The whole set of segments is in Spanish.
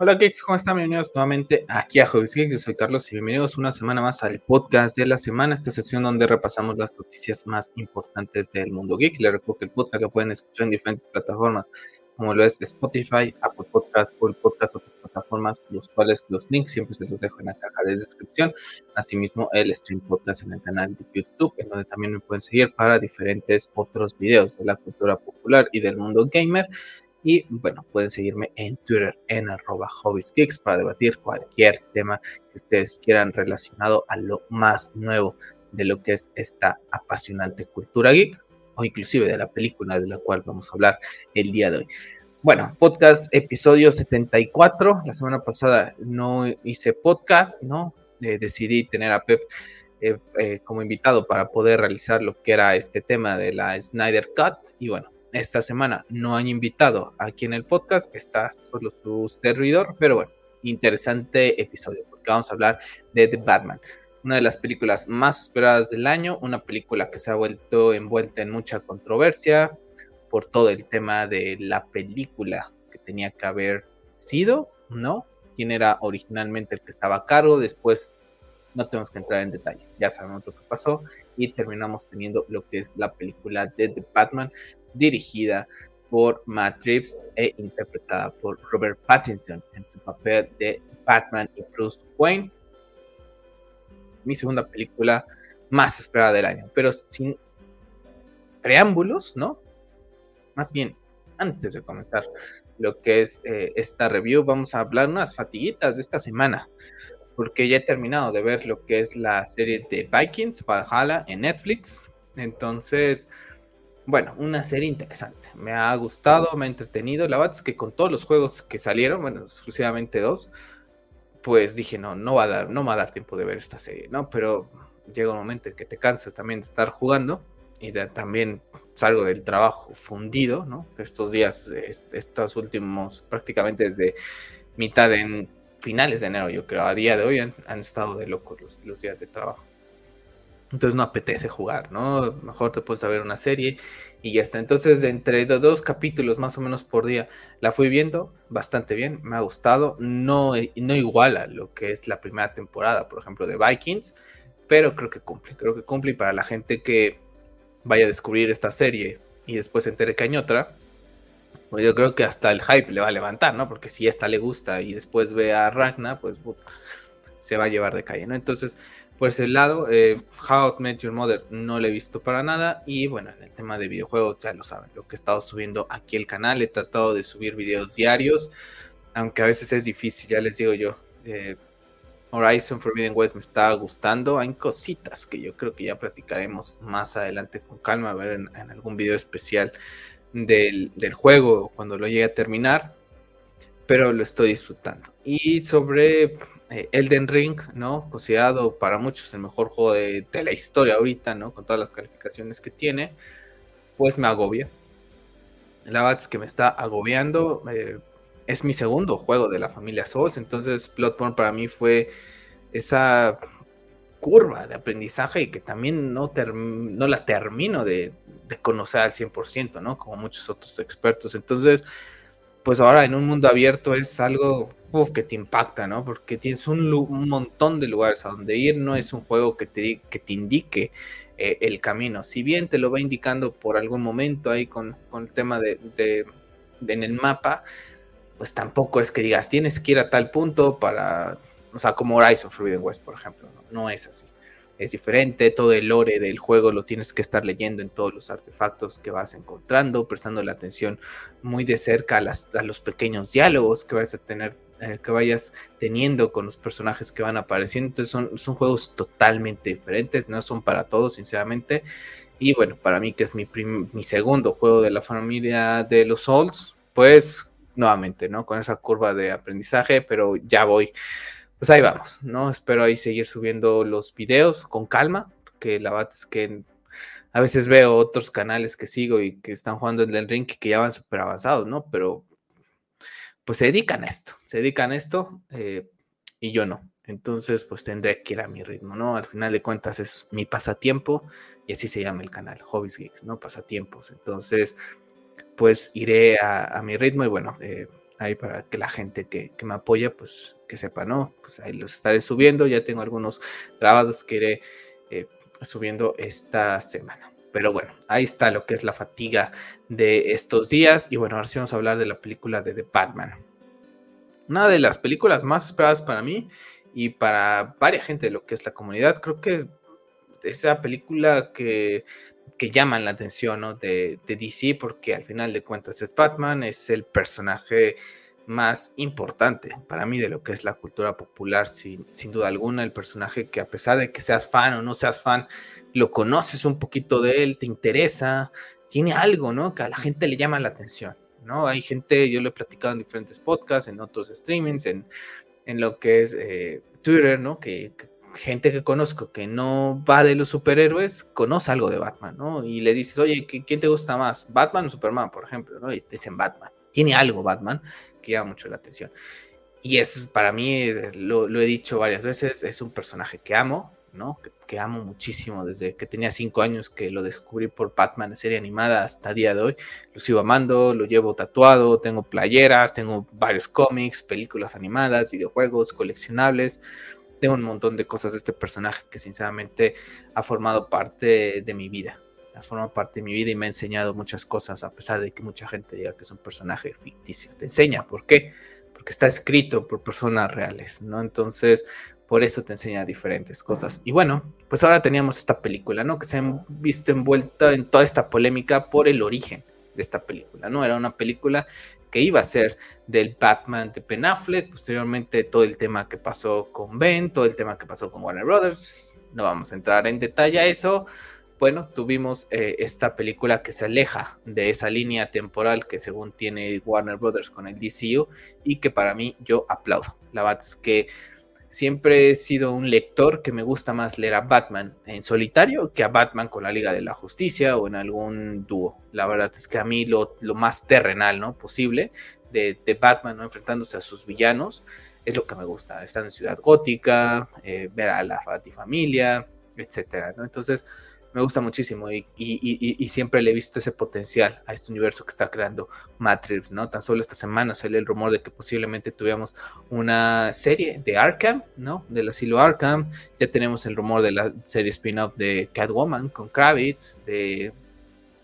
Hola Geeks, ¿cómo están? Bienvenidos nuevamente aquí a Hobbies Geeks. Yo soy Carlos y bienvenidos una semana más al podcast de la semana, esta sección donde repasamos las noticias más importantes del mundo geek. Les recuerdo que el podcast lo pueden escuchar en diferentes plataformas, como lo es Spotify, Apple Podcast, Google Podcast, otras plataformas, los cuales los links siempre se los dejo en la caja de descripción. Asimismo, el stream podcast en el canal de YouTube, en donde también me pueden seguir para diferentes otros videos de la cultura popular y del mundo gamer. Y bueno, pueden seguirme en Twitter en arroba hobbiesgeeks para debatir cualquier tema que ustedes quieran relacionado a lo más nuevo de lo que es esta apasionante cultura geek o inclusive de la película de la cual vamos a hablar el día de hoy. Bueno, podcast episodio 74. La semana pasada no hice podcast, ¿no? Eh, decidí tener a Pep eh, eh, como invitado para poder realizar lo que era este tema de la Snyder Cut. Y bueno, esta semana no han invitado aquí en el podcast, está solo su servidor, pero bueno, interesante episodio porque vamos a hablar de The Batman, una de las películas más esperadas del año, una película que se ha vuelto envuelta en mucha controversia por todo el tema de la película que tenía que haber sido, ¿no? Quién era originalmente el que estaba a cargo, después no tenemos que entrar en detalle, ya sabemos lo que pasó y terminamos teniendo lo que es la película de The Batman, dirigida por Matt Reeves e interpretada por Robert Pattinson en su papel de Batman y Bruce Wayne. Mi segunda película más esperada del año, pero sin preámbulos, ¿no? Más bien, antes de comenzar lo que es eh, esta review, vamos a hablar unas fatiguitas de esta semana, porque ya he terminado de ver lo que es la serie de Vikings, Valhalla, en Netflix. Entonces, bueno, una serie interesante. Me ha gustado, me ha entretenido. La verdad es que con todos los juegos que salieron, bueno, exclusivamente dos, pues dije, no, no va a dar, no va a dar tiempo de ver esta serie, ¿no? Pero llega un momento en que te cansas también de estar jugando y también salgo del trabajo fundido, ¿no? Estos días, estos últimos, prácticamente desde mitad de finales de enero, yo creo, a día de hoy han, estado de locos los días de trabajo. Entonces no apetece jugar, ¿no? Mejor te puedes ver una serie y ya está. Entonces, entre dos capítulos más o menos por día, la fui viendo bastante bien, me ha gustado. No, no iguala lo que es la primera temporada, por ejemplo, de Vikings, pero creo que cumple. Creo que cumple y para la gente que vaya a descubrir esta serie y después se entere que hay otra, pues yo creo que hasta el hype le va a levantar, ¿no? Porque si esta le gusta y después ve a Ragna, pues se va a llevar de calle, ¿no? Entonces por ese lado, eh, How I Met Your Mother no lo he visto para nada. Y bueno, en el tema de videojuegos, ya lo saben, lo que he estado subiendo aquí el canal. He tratado de subir videos diarios, aunque a veces es difícil, ya les digo yo. Eh, Horizon Forbidden West me está gustando. Hay cositas que yo creo que ya platicaremos más adelante con calma, a ver en, algún video especial del, del juego cuando lo llegue a terminar. Pero lo estoy disfrutando. Y sobre Elden Ring, ¿no? Considerado para muchos el mejor juego de, la historia ahorita, ¿no? Con todas las calificaciones que tiene, pues me agobia. La verdad es que me está agobiando. Eh, es mi segundo juego de la familia Souls, entonces Bloodborne para mí fue esa curva de aprendizaje y que también no, no la termino de, de conocer al 100%, ¿no? Como muchos otros expertos. Entonces, pues ahora en un mundo abierto es algo que te impacta, ¿no? Porque tienes un, montón de lugares a donde ir, no es un juego que te, que te indique eh, el camino. Si bien te lo va indicando por algún momento ahí con, el tema de, en el mapa, pues tampoco es que digas tienes que ir a tal punto para, o sea, como Horizon Forbidden West, por ejemplo, no es así es diferente, todo el lore del juego lo tienes que estar leyendo en todos los artefactos que vas encontrando, prestando la atención muy de cerca a, los pequeños diálogos que vas a tener, eh, que vayas teniendo con los personajes que van apareciendo. Entonces son, son juegos totalmente diferentes, no son para todos, sinceramente. Y bueno, para mí que es mi, mi segundo juego de la familia de los Souls, pues nuevamente, ¿no? Con esa curva de aprendizaje, pero ya voy pues ahí vamos, ¿no? Espero ahí seguir subiendo los videos con calma, que la verdad es que a veces veo otros canales que sigo y que están jugando en el ring que ya van súper avanzados, ¿no? Pero pues se dedican a esto, se dedican a esto eh, y yo no. Entonces, pues tendré que ir a mi ritmo, ¿no? Al final de cuentas es mi pasatiempo y así se llama el canal, Hobbies Geeks, ¿no? Pasatiempos. Entonces, pues iré a, mi ritmo y bueno, eh, ahí para que la gente que, me apoya, pues que sepa, ¿no? Pues ahí los estaré subiendo, ya tengo algunos grabados que iré eh, subiendo esta semana. Pero bueno, ahí está lo que es la fatiga de estos días. Y bueno, ahora sí vamos a hablar de la película de The Batman. Una de las películas más esperadas para mí y para varias gente de lo que es la comunidad. Creo que es esa película que, que llaman la atención ¿no? de, de, DC porque al final de cuentas es Batman, es el personaje más importante para mí de lo que es la cultura popular, sin, sin duda alguna, el personaje que a pesar de que seas fan o no seas fan, lo conoces un poquito de él, te interesa, tiene algo, ¿no? Que a la gente le llama la atención, ¿no? Hay gente, yo lo he platicado en diferentes podcasts, en otros streamings, en, en lo que es eh, Twitter, ¿no? Que, gente que conozco que no va de los superhéroes, conoce algo de Batman, ¿no? Y le dices, oye, ¿quién te gusta más? ¿Batman o Superman, por ejemplo? ¿no? Y dicen Batman. Tiene algo Batman que llama mucho la atención. Y eso para mí, lo, he dicho varias veces, es un personaje que amo, ¿no? Que, amo muchísimo desde que tenía cinco años que lo descubrí por Batman, serie animada, hasta día de hoy. Lo sigo amando, lo llevo tatuado, tengo playeras, tengo varios cómics, películas animadas, videojuegos, coleccionables. Tengo un montón de cosas de este personaje que sinceramente ha formado parte de mi vida. Ha formado parte de mi vida y me ha enseñado muchas cosas, a pesar de que mucha gente diga que es un personaje ficticio. Te enseña, ¿por qué? Porque está escrito por personas reales, ¿no? Entonces, por eso te enseña diferentes cosas. Y bueno, pues ahora teníamos esta película, ¿no? Que se han visto envuelta en toda esta polémica por el origen de esta película, ¿no? Era una película que iba a ser del Batman de Ben Affleck, posteriormente todo el tema que pasó con Ben, todo el tema que pasó con Warner Brothers, no vamos a entrar en detalle a eso. Bueno, tuvimos eh, esta película que se aleja de esa línea temporal que según tiene Warner Brothers con el DCU y que para mí yo aplaudo. La verdad es que siempre he sido un lector que me gusta más leer a Batman en solitario que a Batman con la Liga de la Justicia o en algún dúo. La verdad es que a mí lo, más terrenal ¿no? posible de, Batman ¿no? enfrentándose a sus villanos es lo que me gusta. Estar en Ciudad Gótica, eh, ver a la Familia, etcétera. ¿no? Entonces, me gusta muchísimo y, siempre le he visto ese potencial a este universo que está creando Matrix, ¿no? Tan solo esta semana sale el rumor de que posiblemente tuviéramos una serie de Arkham, ¿no? Del asilo Arkham, ya tenemos el rumor de la serie spin-off de Catwoman con Kravitz, de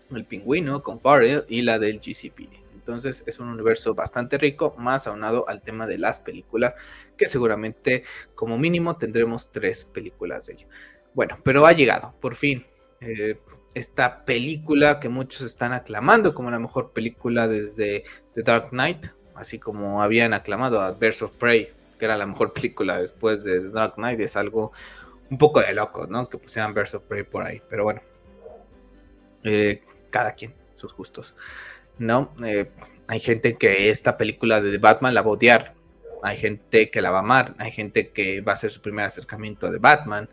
El Pingüino con Farrell y la del GCP. Entonces es un universo bastante rico, más aunado al tema de las películas, que seguramente como mínimo tendremos tres películas de ello. Bueno, pero ha llegado, por fin, eh, esta película que muchos están aclamando como la mejor película desde The Dark Knight, así como habían aclamado a Birds of Prey, que era la mejor película después de The Dark Knight, es algo un poco de loco, ¿no? Que pusieran Birds of Prey por ahí, pero bueno, eh, cada quien, sus gustos, ¿no? Eh, hay gente que esta película de Batman la va a odiar, hay gente que la va a amar, hay gente que va a ser su primer acercamiento de Batman,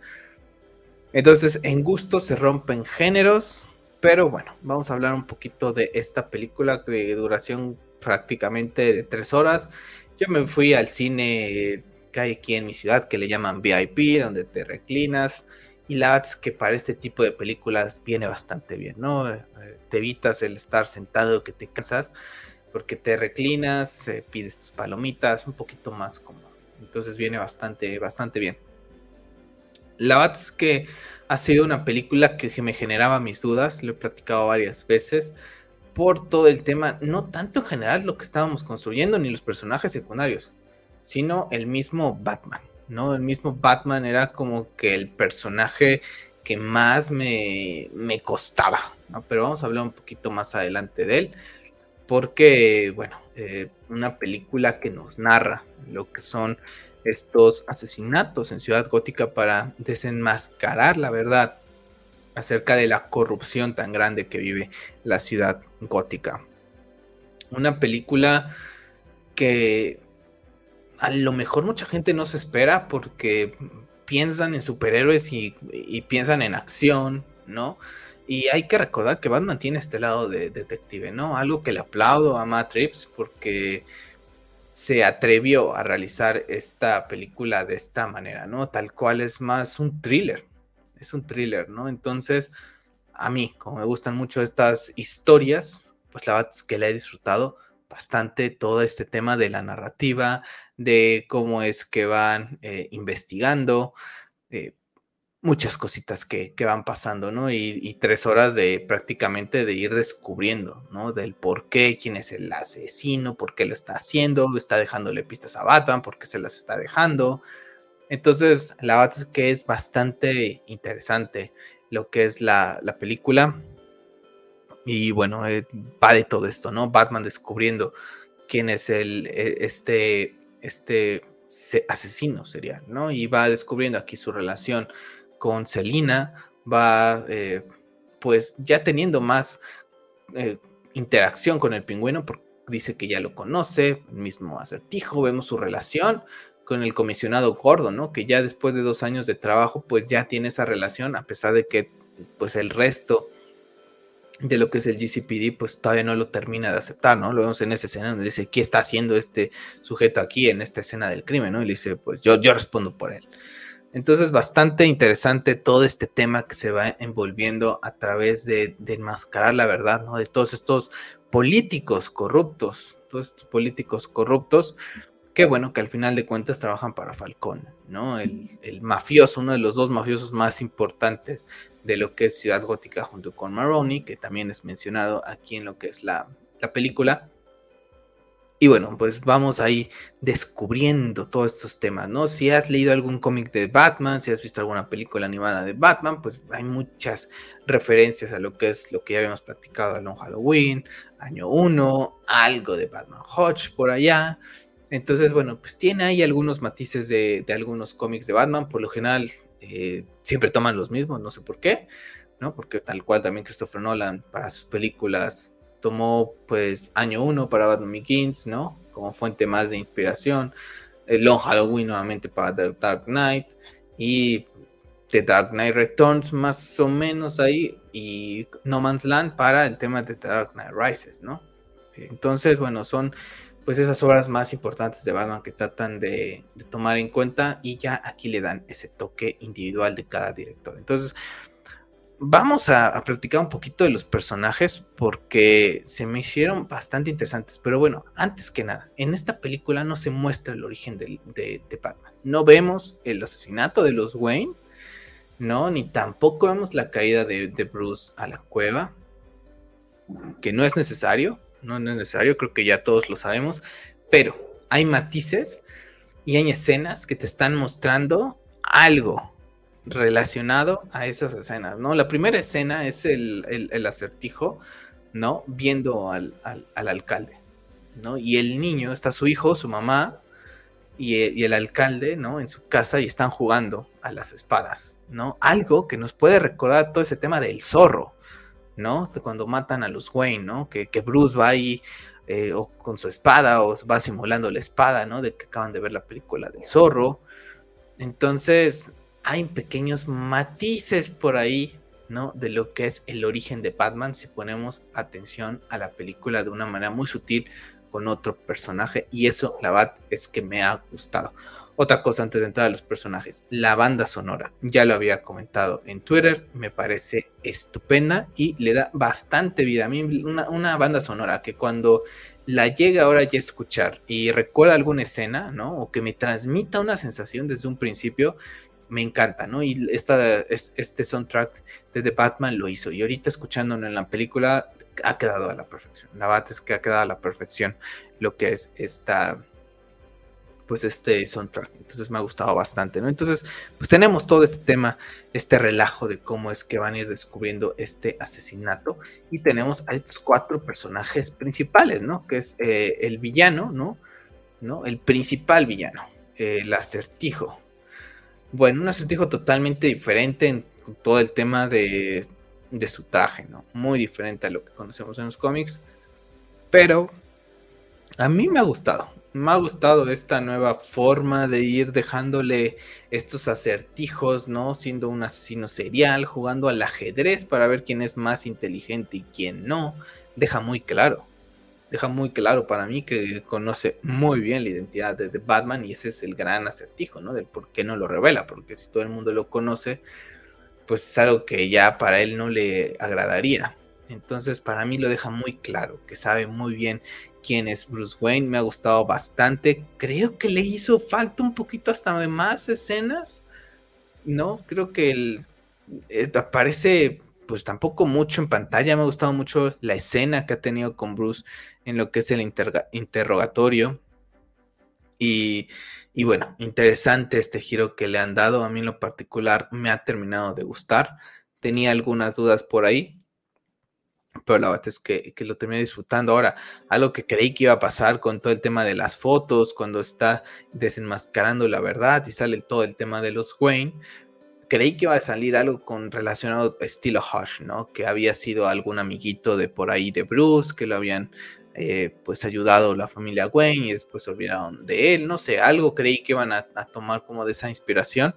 entonces, en gusto se rompen géneros, pero bueno, vamos a hablar un poquito de esta película de duración prácticamente de tres horas. Yo me fui al cine que hay aquí en mi ciudad que le llaman VIP, donde te reclinas. Y la que para este tipo de películas viene bastante bien, ¿no? Eh, te evitas el estar sentado que te casas, porque te reclinas, eh, pides tus palomitas, un poquito más cómodo. Entonces viene bastante, bastante bien. La verdad es que ha sido una película que me generaba mis dudas, lo he platicado varias veces, por todo el tema, no tanto en general lo que estábamos construyendo ni los personajes secundarios, sino el mismo Batman, ¿no? El mismo Batman era como que el personaje que más me, me costaba. Pero vamos a hablar un poquito más adelante de él, porque, bueno, eh, una película que nos narra lo que son estos asesinatos en Ciudad Gótica para desenmascarar la verdad acerca de la corrupción tan grande que vive la ciudad gótica. Una película que a lo mejor mucha gente no se espera porque piensan en superhéroes y, piensan en acción, ¿no? Y hay que recordar que Batman tiene este lado de detective, ¿no? Algo que le aplaudo a Matt porque se atrevió a realizar esta película de esta manera, ¿no? Tal cual es más un thriller, es un thriller, ¿no? Entonces, a mí, como me gustan mucho estas historias, pues la verdad es que la he disfrutado bastante todo este tema de la narrativa, de cómo es que van eh, investigando, eh, muchas cositas que, van pasando, ¿no? Y, tres horas de prácticamente de ir descubriendo, ¿no? Del por qué, quién es el asesino, por qué lo está haciendo, está dejándole pistas a Batman, por qué se las está dejando. Entonces, la verdad es que es bastante interesante lo que es la, película. Y bueno, eh, va de todo esto, ¿no? Batman descubriendo quién es el, e, este, este asesino serial, ¿no? Y va descubriendo aquí su relación con Selina, va eh, pues ya teniendo más eh, interacción con el pingüino, porque dice que ya lo conoce, el mismo acertijo, vemos su relación con el comisionado gordo, ¿no? Que ya después de dos años de trabajo, pues ya tiene esa relación, a pesar de que pues el resto de lo que es el GCPD, pues todavía no lo termina de aceptar, ¿no? Lo vemos en esa escena donde dice, ¿qué está haciendo este sujeto aquí en esta escena del crimen, ¿no? Y le dice, pues yo, yo respondo por él. Entonces, bastante interesante todo este tema que se va envolviendo a través de, enmascarar la verdad, ¿no? De todos estos políticos corruptos, todos estos políticos corruptos, que bueno, que al final de cuentas trabajan para Falcón, ¿no? El, el, mafioso, uno de los dos mafiosos más importantes de lo que es Ciudad Gótica junto con Maroni, que también es mencionado aquí en lo que es la, la película. Y bueno, pues vamos ahí descubriendo todos estos temas, ¿no? Si has leído algún cómic de Batman, si has visto alguna película animada de Batman, pues hay muchas referencias a lo que es lo que ya habíamos practicado Long Halloween, año 1, algo de Batman Hodge por allá. Entonces, bueno, pues tiene ahí algunos matices de, algunos cómics de Batman, por lo general eh, siempre toman los mismos, no sé por qué, ¿no? Porque tal cual también Christopher Nolan para sus películas tomó pues año 1 para Batman Begins, ¿no? Como fuente más de inspiración. El Long Halloween nuevamente para The Dark Knight y The Dark Knight Returns más o menos ahí y No Man's Land para el tema de The Dark Knight Rises, ¿no? Entonces, bueno, son pues esas obras más importantes de Batman que tratan de, de tomar en cuenta y ya aquí le dan ese toque individual de cada director. Entonces, vamos a, platicar un poquito de los personajes porque se me hicieron bastante interesantes. Pero bueno, antes que nada, en esta película no se muestra el origen de, Batman. No vemos el asesinato de los Wayne, no, ni tampoco vemos la caída de, Bruce a la cueva, que no es necesario, no es necesario, creo que ya todos lo sabemos, pero hay matices y hay escenas que te están mostrando algo, relacionado a esas escenas, ¿no? La primera escena es el, acertijo, ¿no? Viendo al, alcalde, ¿no? Y el niño, está su hijo, su mamá y, el alcalde, ¿no? En su casa y están jugando a las espadas, ¿no? Algo que nos puede recordar todo ese tema del zorro, ¿no? Cuando matan a los Wayne, ¿no? Que, Bruce va ahí eh, o con su espada o va simulando la espada, ¿no? De que acaban de ver la película del zorro. Entonces, hay pequeños matices por ahí, ¿no? De lo que es el origen de Batman si ponemos atención a la película de una manera muy sutil con otro personaje y eso la verdad es que me ha gustado. Otra cosa antes de entrar a los personajes, la banda sonora, ya lo había comentado en Twitter, me parece estupenda y le da bastante vida a mí, una, una banda sonora que cuando la llega ahora ya a escuchar y recuerda alguna escena, ¿no? O que me transmita una sensación desde un principio, me encanta, ¿no? Y esta, este soundtrack de The Batman lo hizo. Y ahorita escuchándolo en la película ha quedado a la perfección. La verdad es que ha quedado a la perfección lo que es esta, pues este soundtrack. Entonces me ha gustado bastante, ¿no? Entonces, pues tenemos todo este tema, este relajo de cómo es que van a ir descubriendo este asesinato. Y tenemos a estos cuatro personajes principales, ¿no? Que es eh, el villano, ¿no? ¿no? El principal villano, el acertijo, bueno, un acertijo totalmente diferente en todo el tema de, su traje, ¿no? Muy diferente a lo que conocemos en los cómics. Pero a mí me ha gustado. Me ha gustado esta nueva forma de ir dejándole estos acertijos, ¿no? Siendo un asesino serial, jugando al ajedrez para ver quién es más inteligente y quién no. Deja muy claro deja muy claro para mí que conoce muy bien la identidad de, Batman y ese es el gran acertijo, ¿no? Del por qué no lo revela, porque si todo el mundo lo conoce, pues es algo que ya para él no le agradaría. Entonces para mí lo deja muy claro, que sabe muy bien quién es Bruce Wayne, me ha gustado bastante. Creo que le hizo falta un poquito hasta de más escenas, ¿no? Creo que el, eh, aparece pues tampoco mucho en pantalla, me ha gustado mucho la escena que ha tenido con Bruce en lo que es el interrogatorio. Y, y, bueno, interesante este giro que le han dado. A mí en lo particular me ha terminado de gustar. Tenía algunas dudas por ahí, pero la verdad es que, lo terminé disfrutando. Ahora, algo que creí que iba a pasar con todo el tema de las fotos, cuando está desenmascarando la verdad y sale todo el tema de los Wayne, creí que iba a salir algo con relacionado estilo Hush, ¿no? Que había sido algún amiguito de por ahí de Bruce, que lo habían eh, pues ayudado la familia Wayne y después se olvidaron de él, no sé, algo creí que iban a, a tomar como de esa inspiración.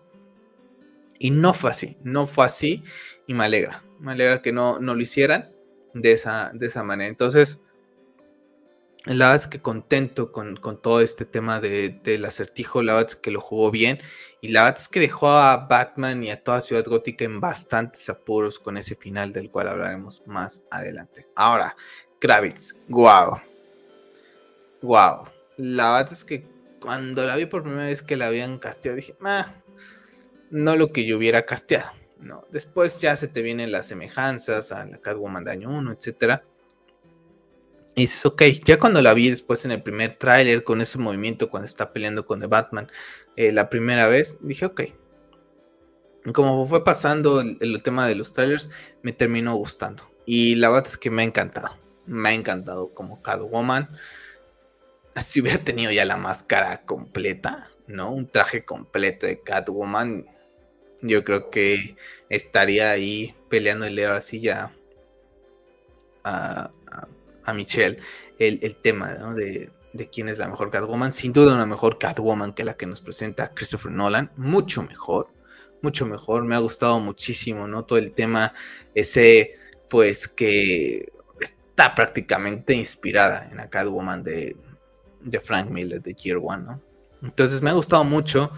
Y no fue así, no fue así y me alegra, me alegra que no, no lo hicieran de esa, de esa manera. Entonces, la verdad es que contento con, todo este tema de, del acertijo, la verdad es que lo jugó bien y la verdad es que dejó a Batman y a toda Ciudad Gótica en bastantes apuros con ese final del cual hablaremos más adelante. Ahora, Kravitz, wow, wow. La verdad es que cuando la vi por primera vez que la habían casteado dije, no lo que yo hubiera casteado. ¿no? Después ya se te vienen las semejanzas a la Catwoman de año 1, etc. Y dices, ok, ya cuando la vi después en el primer tráiler con ese movimiento cuando está peleando con The Batman eh, la primera vez, dije, ok. Como fue pasando el, tema de los trailers, me terminó gustando. Y la verdad es que me ha encantado. Me ha encantado como Catwoman. Si hubiera tenido ya la máscara completa, ¿no? Un traje completo de Catwoman, yo creo que estaría ahí peleando el así ya a, Michelle el, tema de, quién es la mejor Catwoman. Sin duda una mejor Catwoman que la que nos presenta Christopher Nolan. Mucho mejor, mucho mejor. Me ha gustado muchísimo, ¿no? Todo el tema ese, pues que está prácticamente inspirada en la Catwoman de, de Frank Miller de Year One, ¿no? Entonces me ha gustado mucho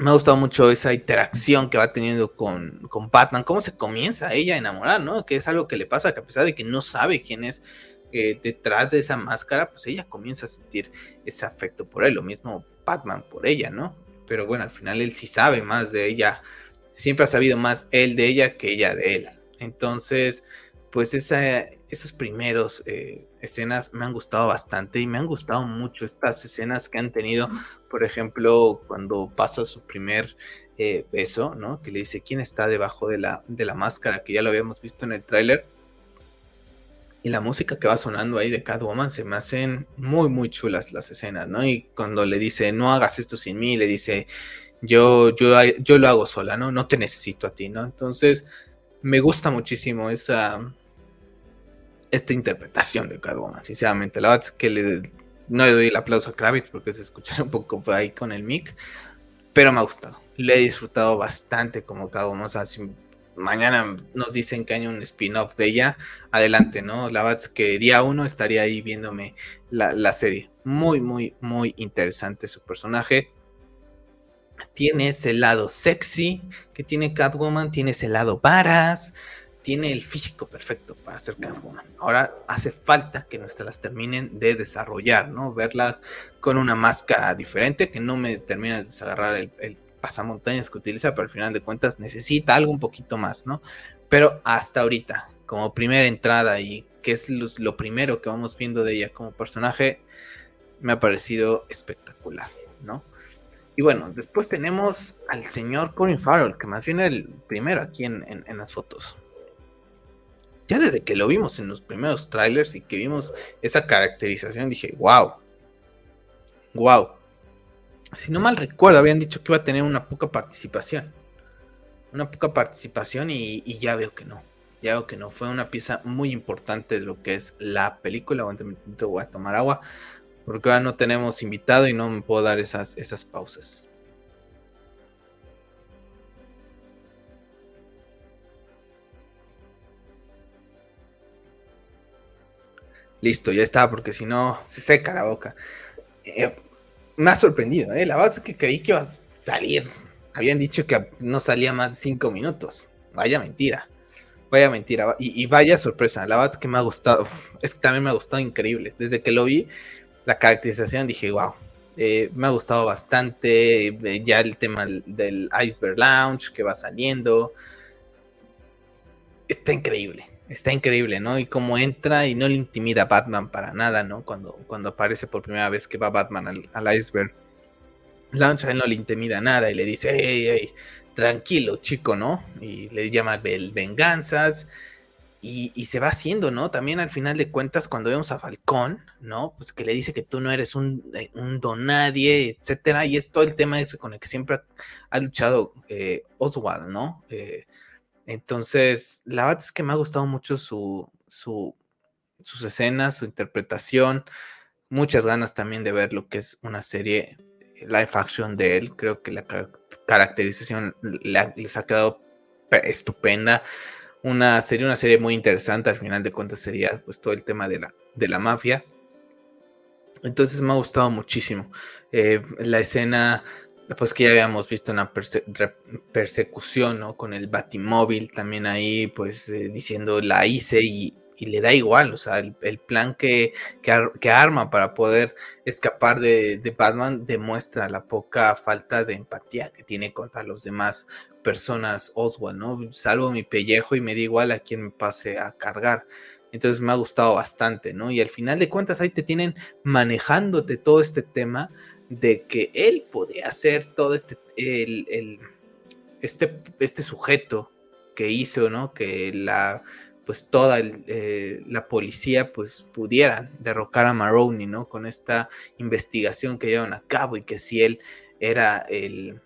me ha gustado mucho esa interacción que va teniendo con, con, Batman, cómo se comienza ella a enamorar, ¿no? Que es algo que le pasa, que a pesar de que no sabe quién es eh, detrás de esa máscara, pues ella comienza a sentir ese afecto por él, lo mismo Batman por ella, ¿no? Pero bueno, al final él sí sabe más de ella, siempre ha sabido más él de ella que ella de él. Entonces, pues esa, esos primeros eh, escenas me han gustado bastante y me han gustado mucho estas escenas que han tenido, por ejemplo, cuando pasa su primer eh, beso, ¿no? Que le dice quién está debajo de la, de la máscara, que ya lo habíamos visto en el tráiler. Y la música que va sonando ahí de Catwoman se me hacen muy, muy chulas las escenas, ¿no? Y cuando le dice, no hagas esto sin mí, le dice, yo, yo, yo lo hago sola, ¿no? No te necesito a ti, ¿no? Entonces, me gusta muchísimo esa, esta interpretación de Catwoman, sinceramente. La verdad es que le, no le doy el aplauso a Kravitz porque se escucha un poco ahí con el mic, pero me ha gustado. Le he disfrutado bastante como Catwoman. O sea, mañana nos dicen que hay un spin-off de ella, adelante, ¿no? La verdad que día uno estaría ahí viéndome la, la serie. Muy, muy, muy interesante su personaje. Tiene ese lado sexy que tiene Catwoman, tiene ese lado varas, tiene el físico perfecto para ser Catwoman. Ahora hace falta que nuestras terminen de desarrollar, ¿no? Verla con una máscara diferente que no me termina de desagarrar el, pasamontañas que utiliza, pero al final de cuentas necesita algo un poquito más, ¿no? Pero hasta ahorita, como primera entrada y que es lo, primero que vamos viendo de ella como personaje, me ha parecido espectacular, ¿no? Y bueno, después tenemos al señor Corin Farrell, que más bien el primero aquí en las fotos ya desde que lo vimos en los primeros trailers y que vimos esa caracterización, dije, wow, wow. Si no mal recuerdo, habían dicho que iba a tener una poca participación. Una poca participación y, ya veo que no. Ya veo que no. Fue una pieza muy importante de lo que es la película. voy a tomar agua. Porque ahora no tenemos invitado y no me puedo dar esas, esas pausas. Listo, ya está, porque si no se seca la boca. Eh, me ha sorprendido, ¿eh? La verdad es que creí que iba a salir. Habían dicho que no salía más de cinco minutos. Vaya mentira. vaya mentira, y, vaya sorpresa, la verdad es que me ha gustado, es que también me ha gustado increíble, desde que lo vi, la caracterización dije, wow, eh, me ha gustado bastante, eh, ya el tema del Iceberg Lounge que va saliendo, está increíble, está increíble, ¿no? Y cómo entra y no le intimida a Batman para nada, ¿no? Cuando, cuando aparece por primera vez que va Batman al, Iceberg Lounge, a él no le intimida nada y le dice, hey, hey, tranquilo, chico, ¿no? Y le llama venganzas. Y, se va haciendo, ¿no? También al final de cuentas, cuando vemos a Falcón, ¿no? Pues que le dice que tú no eres un, eh, un donadie, etcétera. Y es todo el tema ese con el que siempre ha, luchado eh, Oswald, ¿no? Eh, entonces, la verdad es que me ha gustado mucho su, su, sus escenas, su interpretación. Muchas ganas también de ver lo que es una serie live action de él. Creo que la caracterización les ha quedado estupenda. Una serie, una serie muy interesante. Al final de cuentas sería pues todo el tema de la, de la mafia. Entonces me ha gustado muchísimo. Eh, la escena pues que ya habíamos visto una persecución, ¿no? Con el Batimóvil también ahí, pues eh, diciendo la hice y, le da igual, o sea, el, plan que, que, arma para poder escapar de, Batman demuestra la poca falta de empatía que tiene contra los demás personas Oswald, ¿no? Salvo mi pellejo y me da igual a quien me pase a cargar. Entonces me ha gustado bastante, ¿no? Y al final de cuentas ahí te tienen manejándote todo este tema de que él podía hacer todo este, el, este, este sujeto que hizo, ¿no? Que la, pues toda eh, la policía pues pudiera derrocar a Maroney, ¿no? Con esta investigación que llevan a cabo y que si él era el,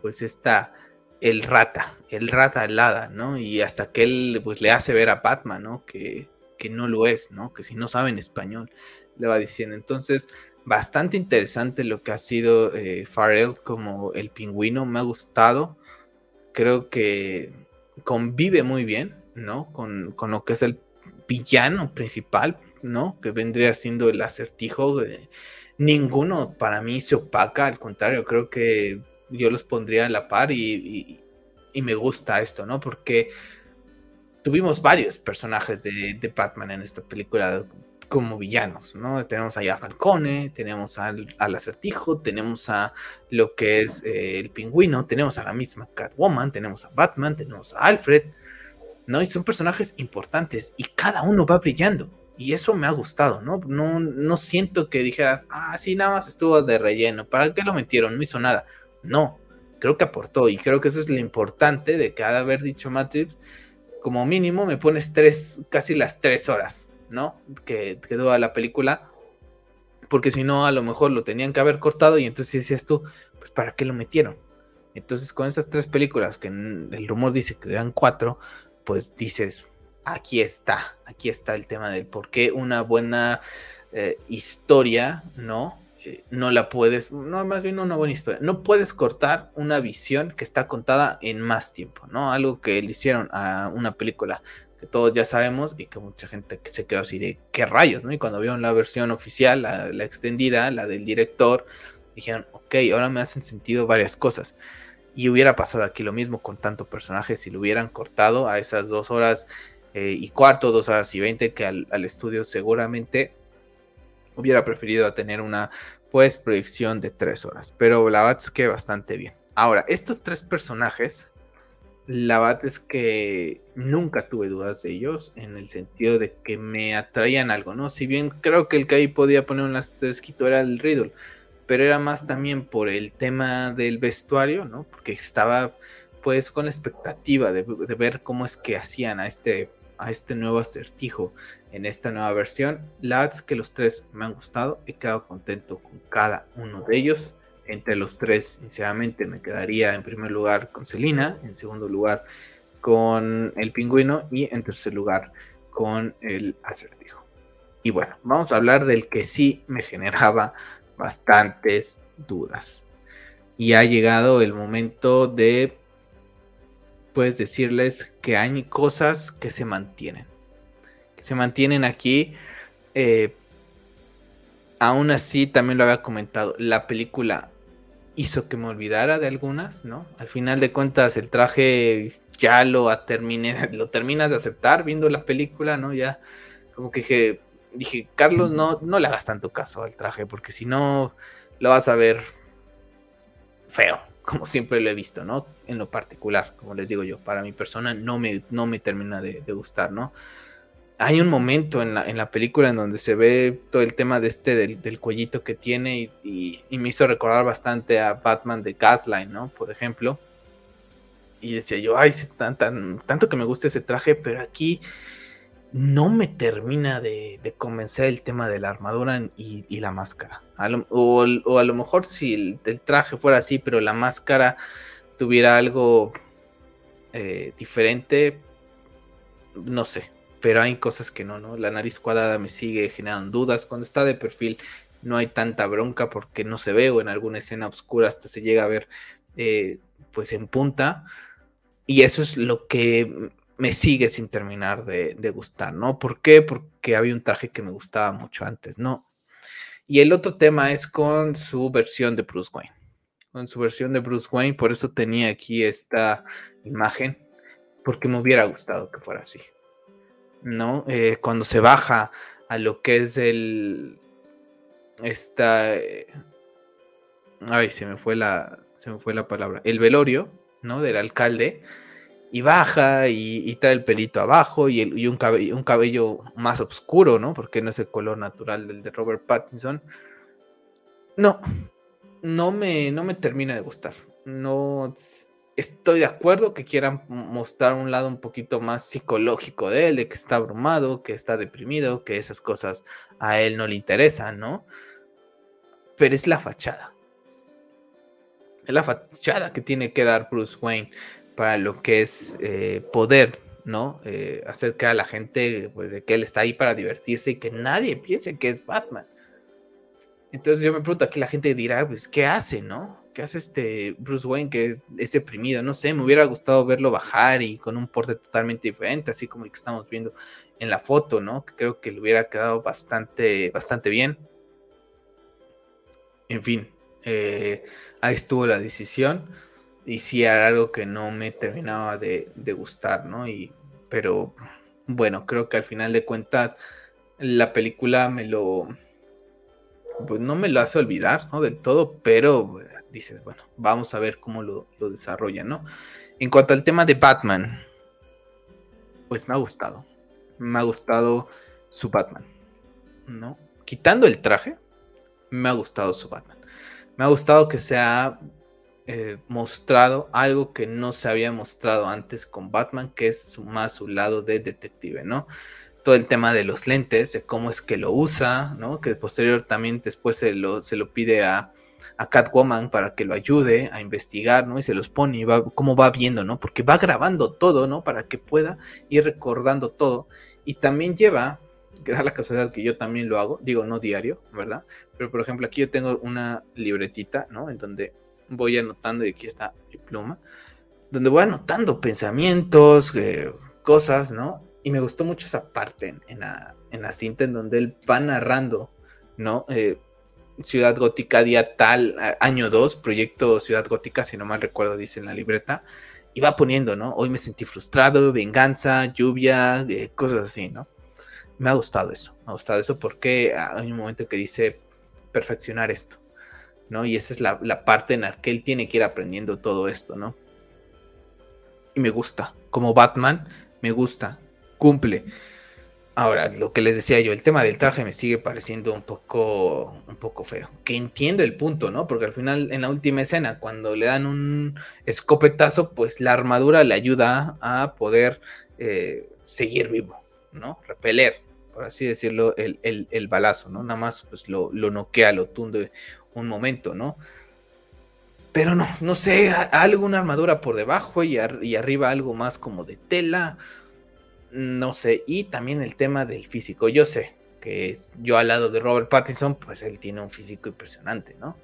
pues esta, el rata, el rata alada, ¿no? Y hasta que él pues le hace ver a Batman, ¿no? Que, que no lo es, ¿no? Que si no sabe en español, le va diciendo. Entonces, bastante interesante lo que ha sido eh, Farrell como el pingüino, me ha gustado, creo que convive muy bien, ¿no? Con, lo que es el villano principal, ¿no? Que vendría siendo el acertijo. ninguno para mí se opaca, al contrario, creo que yo los pondría a la par y, me gusta esto, ¿no? Porque tuvimos varios personajes de, de Batman en esta película como villanos, ¿no? Tenemos allá a Falcone, tenemos al, acertijo, tenemos a lo que es eh, el pingüino, tenemos a la misma Catwoman, tenemos a Batman, tenemos a Alfred, ¿no? Y son personajes importantes y cada uno va brillando. Y eso me ha gustado, ¿no? No, no siento que dijeras, ah, sí, nada más estuvo de relleno, ¿para qué lo metieron? No hizo nada. No, creo que aportó y creo que eso es lo importante de cada haber dicho Matrix. Como mínimo me pones tres, casi las tres horas, ¿no? Que, quedó a la película. Porque si no, a lo mejor lo tenían que haber cortado y entonces decías tú, pues ¿para qué lo metieron? Entonces con estas tres películas, que el rumor dice que eran cuatro, pues dices, aquí está, aquí está el tema del por qué una buena eh, historia, ¿no? Eh, no la puedes, no, más bien una buena historia, no puedes cortar una visión que está contada en más tiempo, ¿no? Algo que le hicieron a una película que todos ya sabemos y que mucha gente se quedó así de qué rayos, ¿no? Y cuando vieron la versión oficial, la, extendida, la del director, dijeron, ok, ahora me hacen sentido varias cosas. Y hubiera pasado aquí lo mismo con tanto personaje si lo hubieran cortado a esas dos horas eh, y cuarto, dos horas y veinte, que al, al, estudio seguramente hubiera preferido tener una pues proyección de tres horas. Pero la verdad es que bastante bien. Ahora, estos tres personajes la verdad es que nunca tuve dudas de ellos en el sentido de que me atraían algo, ¿no? Si bien creo que el que ahí podía poner un asterisco era el Riddle, pero era más también por el tema del vestuario, ¿no? Porque estaba pues con expectativa de, ver cómo es que hacían a este, a este nuevo acertijo en esta nueva versión. La verdad es que los tres me han gustado, he quedado contento con cada uno de ellos entre los tres, sinceramente, me quedaría en primer lugar con Selina, en segundo lugar con el pingüino y en tercer lugar con el acertijo. Y bueno, vamos a hablar del que sí me generaba bastantes dudas. Y ha llegado el momento de, pues, decirles que hay cosas que se mantienen. Que se mantienen aquí. Eh, aún así, también lo había comentado, la película hizo que me olvidara de algunas, ¿no? Al final de cuentas el traje ya lo terminé, lo terminas de aceptar viendo la película, ¿no? Ya como que dije, dije, Carlos, no, no le hagas tanto caso al traje, porque si no lo vas a ver feo, como siempre lo he visto, ¿no? En lo particular, como les digo yo, para mi persona no me, no me termina de, gustar, ¿no? Hay un momento en la, en la, película en donde se ve todo el tema de este del, cuellito que tiene y, me hizo recordar bastante a Batman de Gasline, ¿no? Por ejemplo. Y decía yo, ay, tan, tan, tanto que me gusta ese traje, pero aquí no me termina de, convencer el tema de la armadura y, la máscara. o, a lo mejor si el, traje fuera así, pero la máscara tuviera algo eh, diferente, no sé. Pero hay cosas que no, ¿no? La nariz cuadrada me sigue generando dudas. Cuando está de perfil no hay tanta bronca porque no se ve o en alguna escena oscura hasta se llega a ver eh, pues en punta. Y eso es lo que me sigue sin terminar de, gustar, ¿no? ¿Por qué? Porque había un traje que me gustaba mucho antes, ¿no? Y el otro tema es con su versión de Bruce Wayne. Con su versión de Bruce Wayne, por eso tenía aquí esta imagen, porque me hubiera gustado que fuera así, ¿no? Eh, cuando se baja a lo que es el... Esta... Eh, ay, se me fue la... Se me fue la palabra. El velorio, ¿no? Del alcalde y baja y, trae el pelito abajo y, un, cabello, un cabello más oscuro, ¿no? Porque no es el color natural del de Robert Pattinson. No, no me, no me termina de gustar. No estoy de acuerdo que quieran mostrar un lado un poquito más psicológico de él, de que está abrumado, que está deprimido, que esas cosas a él no le interesan, ¿no? Pero es la fachada. Es la fachada que tiene que dar Bruce Wayne para lo que es eh, poder, ¿no? Eh, hacer que a la gente, pues, de que él está ahí para divertirse y que nadie piense que es Batman. Entonces yo me pregunto, aquí la gente dirá, pues, ¿qué hace, no? ¿Qué hace este Bruce Wayne que es deprimido? No sé, me hubiera gustado verlo bajar y con un porte totalmente diferente, así como el que estamos viendo en la foto, ¿no? Que creo que le hubiera quedado bastante, bastante bien. En fin, eh, ahí estuvo la decisión y sí era algo que no me terminaba de, gustar, ¿no? Y, pero bueno, creo que al final de cuentas la película me lo, pues no me lo hace olvidar, ¿no? Del todo, pero dices, bueno, vamos a ver cómo lo, lo desarrolla, ¿no? En cuanto al tema de Batman, pues me ha gustado, me ha gustado su Batman, ¿no? Quitando el traje, me ha gustado su Batman. Me ha gustado que sea eh, mostrado algo que no se había mostrado antes con Batman, que es su, más su lado de detective, ¿no? Todo el tema de los lentes, de cómo es que lo usa, ¿no? Que posterior también después se lo, se lo pide a, a Catwoman para que lo ayude a investigar, ¿no? Y se los pone y va, cómo va viendo, ¿no? Porque va grabando todo, ¿no? Para que pueda ir recordando todo. Y también lleva, que da la casualidad que yo también lo hago, digo, no diario, ¿verdad? Pero por ejemplo, aquí yo tengo una libretita, ¿no? En donde voy anotando, y aquí está mi pluma, donde voy anotando pensamientos, eh, cosas, ¿no? Y me gustó mucho esa parte en, la, cinta en donde él va narrando, ¿no? Eh, Ciudad Gótica, día tal, año 2, proyecto Ciudad Gótica, si no mal recuerdo, dice en la libreta, y va poniendo, ¿no? Hoy me sentí frustrado, venganza, lluvia, eh, cosas así, ¿no? Me ha gustado eso, me ha gustado eso porque hay un momento que dice perfeccionar esto, ¿no? Y esa es la, parte en la que él tiene que ir aprendiendo todo esto, ¿no? Y me gusta, como Batman, me gusta, cumple. Ahora, lo que les decía yo, el tema del traje me sigue pareciendo un poco, un poco feo. Que entiendo el punto, ¿no? Porque al final, en la última escena, cuando le dan un escopetazo, pues la armadura le ayuda a poder eh, seguir vivo, ¿no? Repeler, por así decirlo, el, balazo, ¿no? Nada más pues lo, lo noquea, lo tunde un momento, ¿no? Pero no, no sé, algo, una armadura por debajo y, arriba algo más como de tela, no sé, y también el tema del físico, yo sé que es, yo al lado de Robert Pattinson, pues él tiene un físico impresionante, ¿no?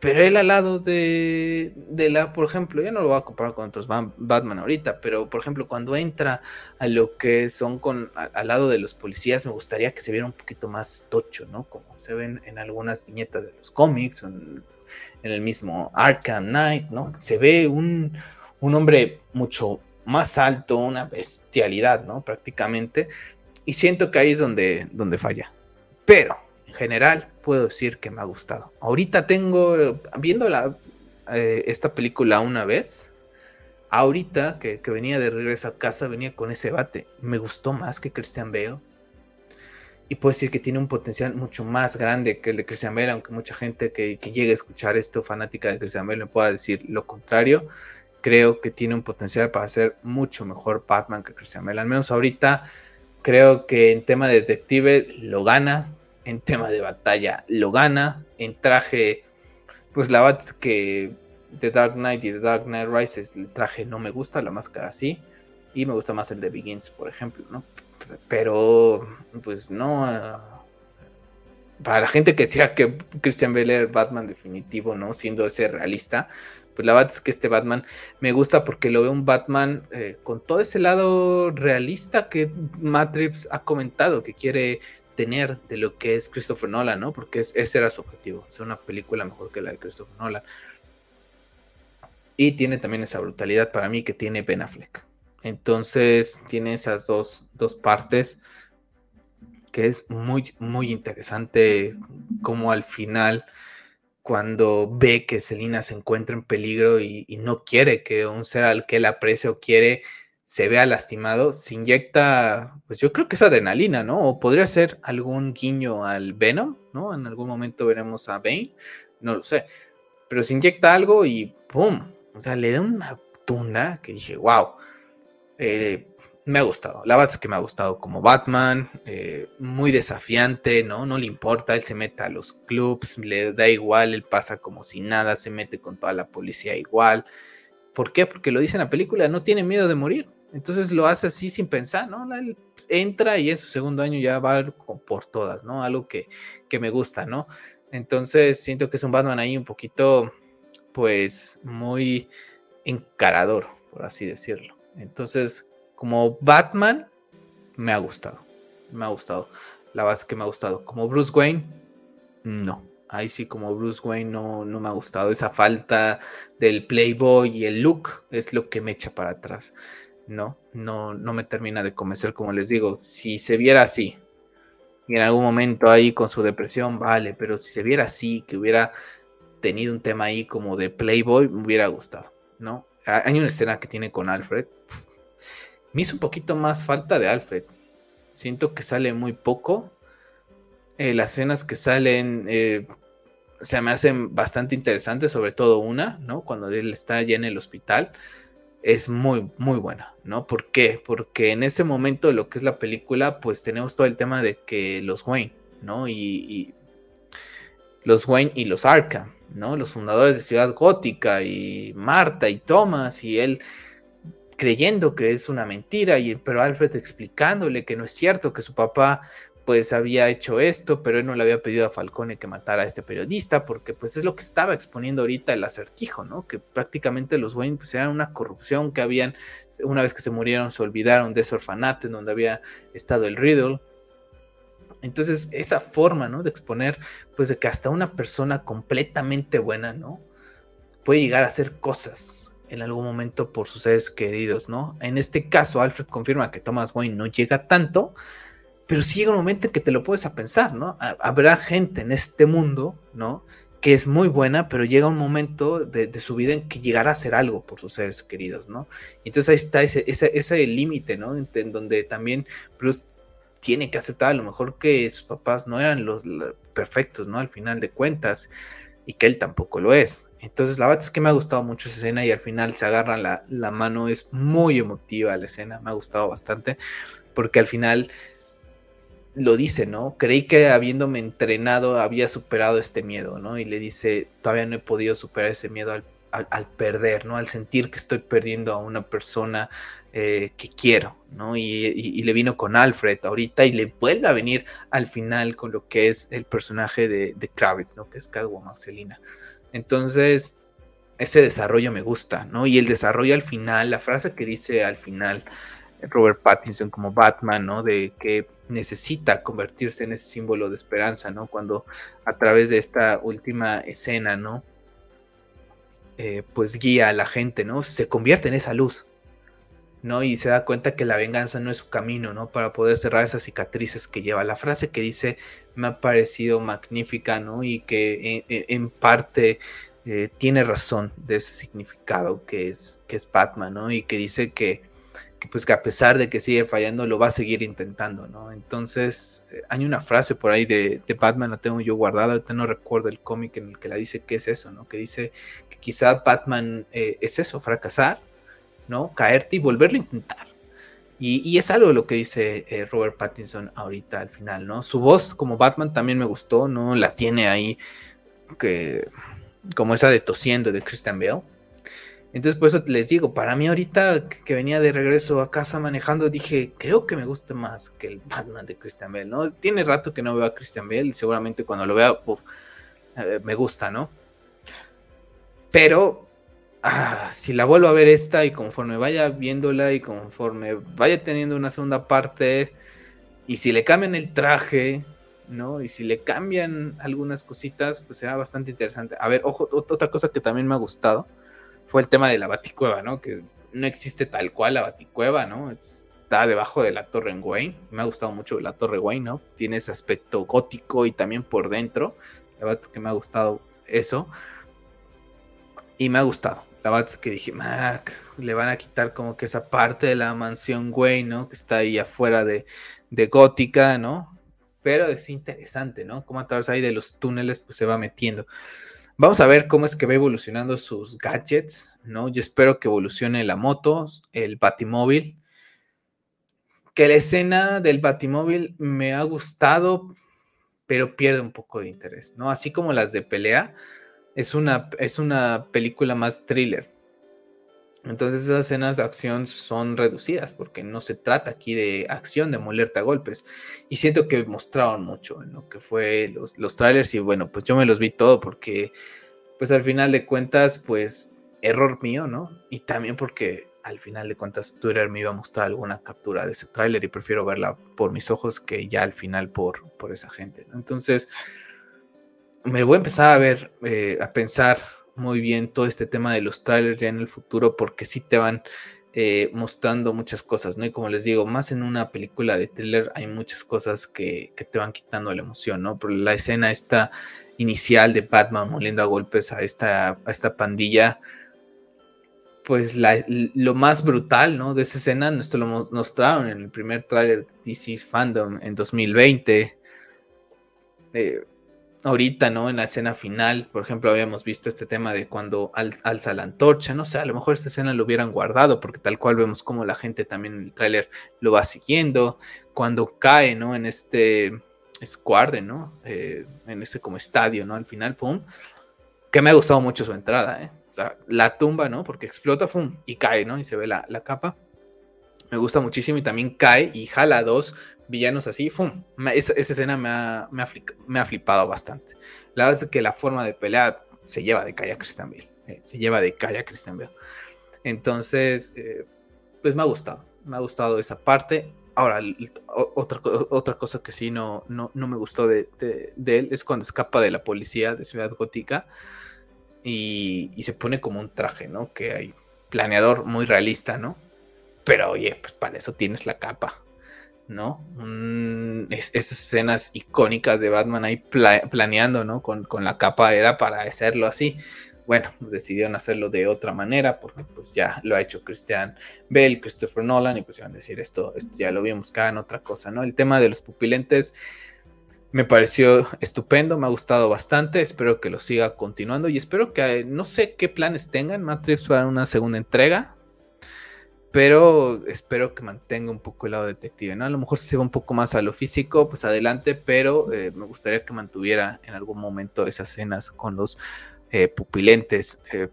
Pero él al lado de, de la, por ejemplo, yo no lo voy a comparar con otros Batman ahorita, pero por ejemplo, cuando entra a lo que son con al lado de los policías, me gustaría que se viera un poquito más tocho, ¿no? Como se ven en algunas viñetas de los cómics, en el mismo Arkham Knight, ¿no? Se ve un, un hombre mucho más alto, una bestialidad, ¿no? Prácticamente. Y siento que ahí es donde, donde falla. Pero, en general, puedo decir que me ha gustado. Ahorita tengo, viendo la, eh, esta película una vez, ahorita que, que, venía de regreso a casa, venía con ese bate. Me gustó más que Christian Bale. Y puedo decir que tiene un potencial mucho más grande que el de Christian Bale, aunque mucha gente que, que llegue a escuchar esto, fanática de Christian Bale, me pueda decir lo contrario. Creo que tiene un potencial para ser mucho mejor Batman que Christian Bale. Al menos ahorita creo que en tema de detective lo gana. En tema de batalla lo gana. En traje, pues la es que The Dark Knight y The Dark Knight Rises, el traje no me gusta, la máscara sí. Y me gusta más el de Begins, por ejemplo, ¿no? Pero, pues no. para la gente que decía que Christian Bale era el Batman definitivo, ¿no? Siendo ese realista, pues la verdad es que este Batman me gusta porque lo veo un Batman eh, con todo ese lado realista que Matrix ha comentado que quiere tener de lo que es Christopher Nolan, ¿no? Porque ese era su objetivo, hacer una película mejor que la de Christopher Nolan. Y tiene también esa brutalidad para mí que tiene Ben Affleck. Entonces tiene esas dos, dos partes que es muy, muy interesante como al final cuando ve que Selina se encuentra en peligro y, no quiere que un ser al que él aprecia o quiere se vea lastimado, se inyecta, pues yo creo que es adrenalina, ¿no? O podría ser algún guiño al Venom, ¿no? En algún momento veremos a Bane, no lo sé. Pero se inyecta algo y ¡pum! O sea, le da una tunda que dije, wow. Eh, me ha gustado. La verdad es que me ha gustado como Batman, eh, muy desafiante, ¿no? No le importa, él se mete a los clubs, le da igual, él pasa como si nada, se mete con toda la policía igual. ¿Por qué? Porque lo dice en la película, no tiene miedo de morir. Entonces lo hace así sin pensar, ¿no? Él entra y en su segundo año ya va por todas, ¿no? Algo que, que me gusta, ¿no? Entonces siento que es un Batman ahí un poquito, pues, muy encarador, por así decirlo. Entonces, como Batman, me ha gustado. Me ha gustado. La base que me ha gustado. Como Bruce Wayne, no. Ahí sí, como Bruce Wayne, no, no me ha gustado. Esa falta del Playboy y el look es lo que me echa para atrás. No, no, no me termina de convencer, como les digo. Si se viera así, y en algún momento ahí con su depresión, vale, pero si se viera así, que hubiera tenido un tema ahí como de Playboy, me hubiera gustado, ¿no? Hay una escena que tiene con Alfred, me hizo un poquito más falta de Alfred. Siento que sale muy poco. Eh, las escenas que salen eh, se me hacen bastante interesantes, sobre todo una, ¿no? Cuando él está allá en el hospital. Es muy, muy buena, ¿no? ¿Por qué? Porque en ese momento lo que es la película, pues tenemos todo el tema de que los Wayne, ¿no? Y, y los Wayne y los Arkham, ¿no? Los fundadores de Ciudad Gótica y Marta y Thomas y él creyendo que es una mentira, y, pero Alfred explicándole que no es cierto, que su papá pues había hecho esto, pero él no le había pedido a Falcone que matara a este periodista, porque pues es lo que estaba exponiendo ahorita el acertijo, ¿no? Que prácticamente los Wayne pues eran una corrupción que habían, una vez que se murieron, se olvidaron de ese orfanato en donde había estado el Riddle. Entonces, esa forma, ¿no? De exponer, pues de que hasta una persona completamente buena, ¿no? Puede llegar a hacer cosas en algún momento por sus seres queridos, ¿no? En este caso, Alfred confirma que Thomas Wayne no llega tanto, pero sí llega un momento en que te lo puedes pensar, ¿no? Habrá gente en este mundo, ¿no? Que es muy buena, pero llega un momento de, su vida en que llegará a hacer algo por sus seres queridos, ¿no? Entonces ahí está ese, ese, límite, ¿no? En, donde también Bruce tiene que aceptar a lo mejor que sus papás no eran los perfectos, ¿no? Al final de cuentas, y que él tampoco lo es. Entonces la verdad es que me ha gustado mucho esa escena y al final se agarran la, la mano, es muy emotiva la escena, me ha gustado bastante, porque al final lo dice, ¿no? Creí que habiéndome entrenado había superado este miedo, ¿no? Y le dice, todavía no he podido superar ese miedo al, al, perder, ¿no? Al sentir que estoy perdiendo a una persona eh, que quiero, ¿no? Y, le vino con Alfred ahorita y le vuelve a venir al final con lo que es el personaje de, de ¿no? Que es Catwoman Selina. Entonces, ese desarrollo me gusta, ¿no? Y el desarrollo al final, la frase que dice al final Robert Pattinson como Batman, ¿no? De que necesita convertirse en ese símbolo de esperanza, ¿no? Cuando a través de esta última escena, ¿no? eh, pues guía a la gente, ¿no? Se convierte en esa luz, ¿no? Y se da cuenta que la venganza no es su camino, ¿no? Para poder cerrar esas cicatrices que lleva. La frase que dice me ha parecido magnífica, ¿no? Y que en, parte eh, tiene razón de ese significado que es, que es Batman, ¿no? Y que dice que, pues que a pesar de que sigue fallando, lo va a seguir intentando, ¿no? Entonces, eh, hay una frase por ahí de, Batman, la tengo yo guardada, ahorita no recuerdo el cómic en el que la dice que es eso, ¿no? Que dice que quizá Batman eh, es eso, fracasar, ¿no? Caerte y volverlo a intentar. Y, es algo lo que dice eh, Robert Pattinson ahorita al final, ¿no? Su voz como Batman también me gustó, ¿no? La tiene ahí que como esa de tosiendo de Christian Bale. Entonces por eso les digo, para mí ahorita que venía de regreso a casa manejando, dije, creo que me gusta más que el Batman de Christian Bale, ¿no? Tiene rato que no veo a Christian Bale y seguramente cuando lo vea, eh, me gusta, ¿no? Pero ah, si la vuelvo a ver esta y conforme vaya viéndola y conforme vaya teniendo una segunda parte y si le cambian el traje, ¿no? Y si le cambian algunas cositas, pues será bastante interesante. A ver, ojo, otra cosa que también me ha gustado fue el tema de la baticueva, ¿no? Que no existe tal cual la baticueva, ¿no? Está debajo de la torre en Wayne. Me ha gustado mucho la torre Wayne, ¿no? Tiene ese aspecto gótico y también por dentro. La verdad que me ha gustado eso. Y me ha gustado que dije, Mac, le van a quitar como que esa parte de la mansión güey, ¿no? Que está ahí afuera de, de Gótica, ¿no? Pero es interesante, ¿no? Cómo a través ahí de los túneles pues se va metiendo. Vamos a ver cómo es que va evolucionando sus gadgets, ¿no? Yo espero que evolucione la moto, el batimóvil. Que la escena del batimóvil me ha gustado, pero pierde un poco de interés, ¿no? Así como las de pelea, es una, es una película más thriller. Entonces esas escenas de acción son reducidas porque no se trata aquí de acción, de molerte a golpes. Y siento que mostraron mucho en lo que fue los, los trailers y bueno, pues yo me los vi todo porque pues al final de cuentas pues error mío, ¿no? Y también porque al final de cuentas Twitter me iba a mostrar alguna captura de ese tráiler y prefiero verla por mis ojos que ya al final por, por esa gente. Entonces me voy a empezar a ver, eh, a pensar muy bien todo este tema de los trailers ya en el futuro, porque sí te van eh, mostrando muchas cosas, ¿no? Y como les digo, más en una película de thriller hay muchas cosas que, te van quitando la emoción, ¿no? Por la escena esta inicial de Batman moliendo a golpes a esta, a esta pandilla, pues lo más brutal, ¿no? De esa escena, esto lo mostraron en el primer tráiler de DC Fandom en 2020. Eh, ahorita, ¿no? En la escena final, por ejemplo, habíamos visto este tema de cuando alza la antorcha, no sé, a lo mejor esta escena lo hubieran guardado, porque tal cual vemos como la gente también en el tráiler lo va siguiendo, cuando cae, ¿no? En este escuarde, ¿no? Eh, en este como estadio, ¿no? Al final, pum, que me ha gustado mucho su entrada, ¿eh? O sea, la tumba, ¿no? Porque explota, pum, y cae, ¿no? Y se ve la, la capa. Me gusta muchísimo y también cae y jala dos villanos así, ¡fum! esa, escena me ha, me, ha flipado bastante. La verdad es que la forma de pelear se lleva de calle a Christian Bale. Eh, se lleva de calle a Christian Bale. Entonces, eh, pues me ha gustado. Me ha gustado esa parte. Ahora, otra, otra cosa que sí no, no, me gustó de, él es cuando escapa de la policía de Ciudad Gótica y, y se pone como un traje, ¿no? Que hay planeador muy realista, ¿no? Pero oye, pues para eso tienes la capa. ¿No? esas escenas icónicas de Batman ahí planeando, ¿no? Con, la capa era para hacerlo así. Bueno, decidieron hacerlo de otra manera porque pues ya lo ha hecho Christian Bell, Christopher Nolan y pues iban a decir esto, esto ya lo vimos cada en otra cosa, ¿no? El tema de los pupilentes me pareció estupendo, me ha gustado bastante, espero que lo siga continuando y espero que no sé qué planes tengan Matrix para una segunda entrega, pero espero que mantenga un poco el lado detective, ¿no? A lo mejor si se va un poco más a lo físico, pues adelante, pero eh, me gustaría que mantuviera en algún momento esas escenas con los eh, pupilentes. Eh,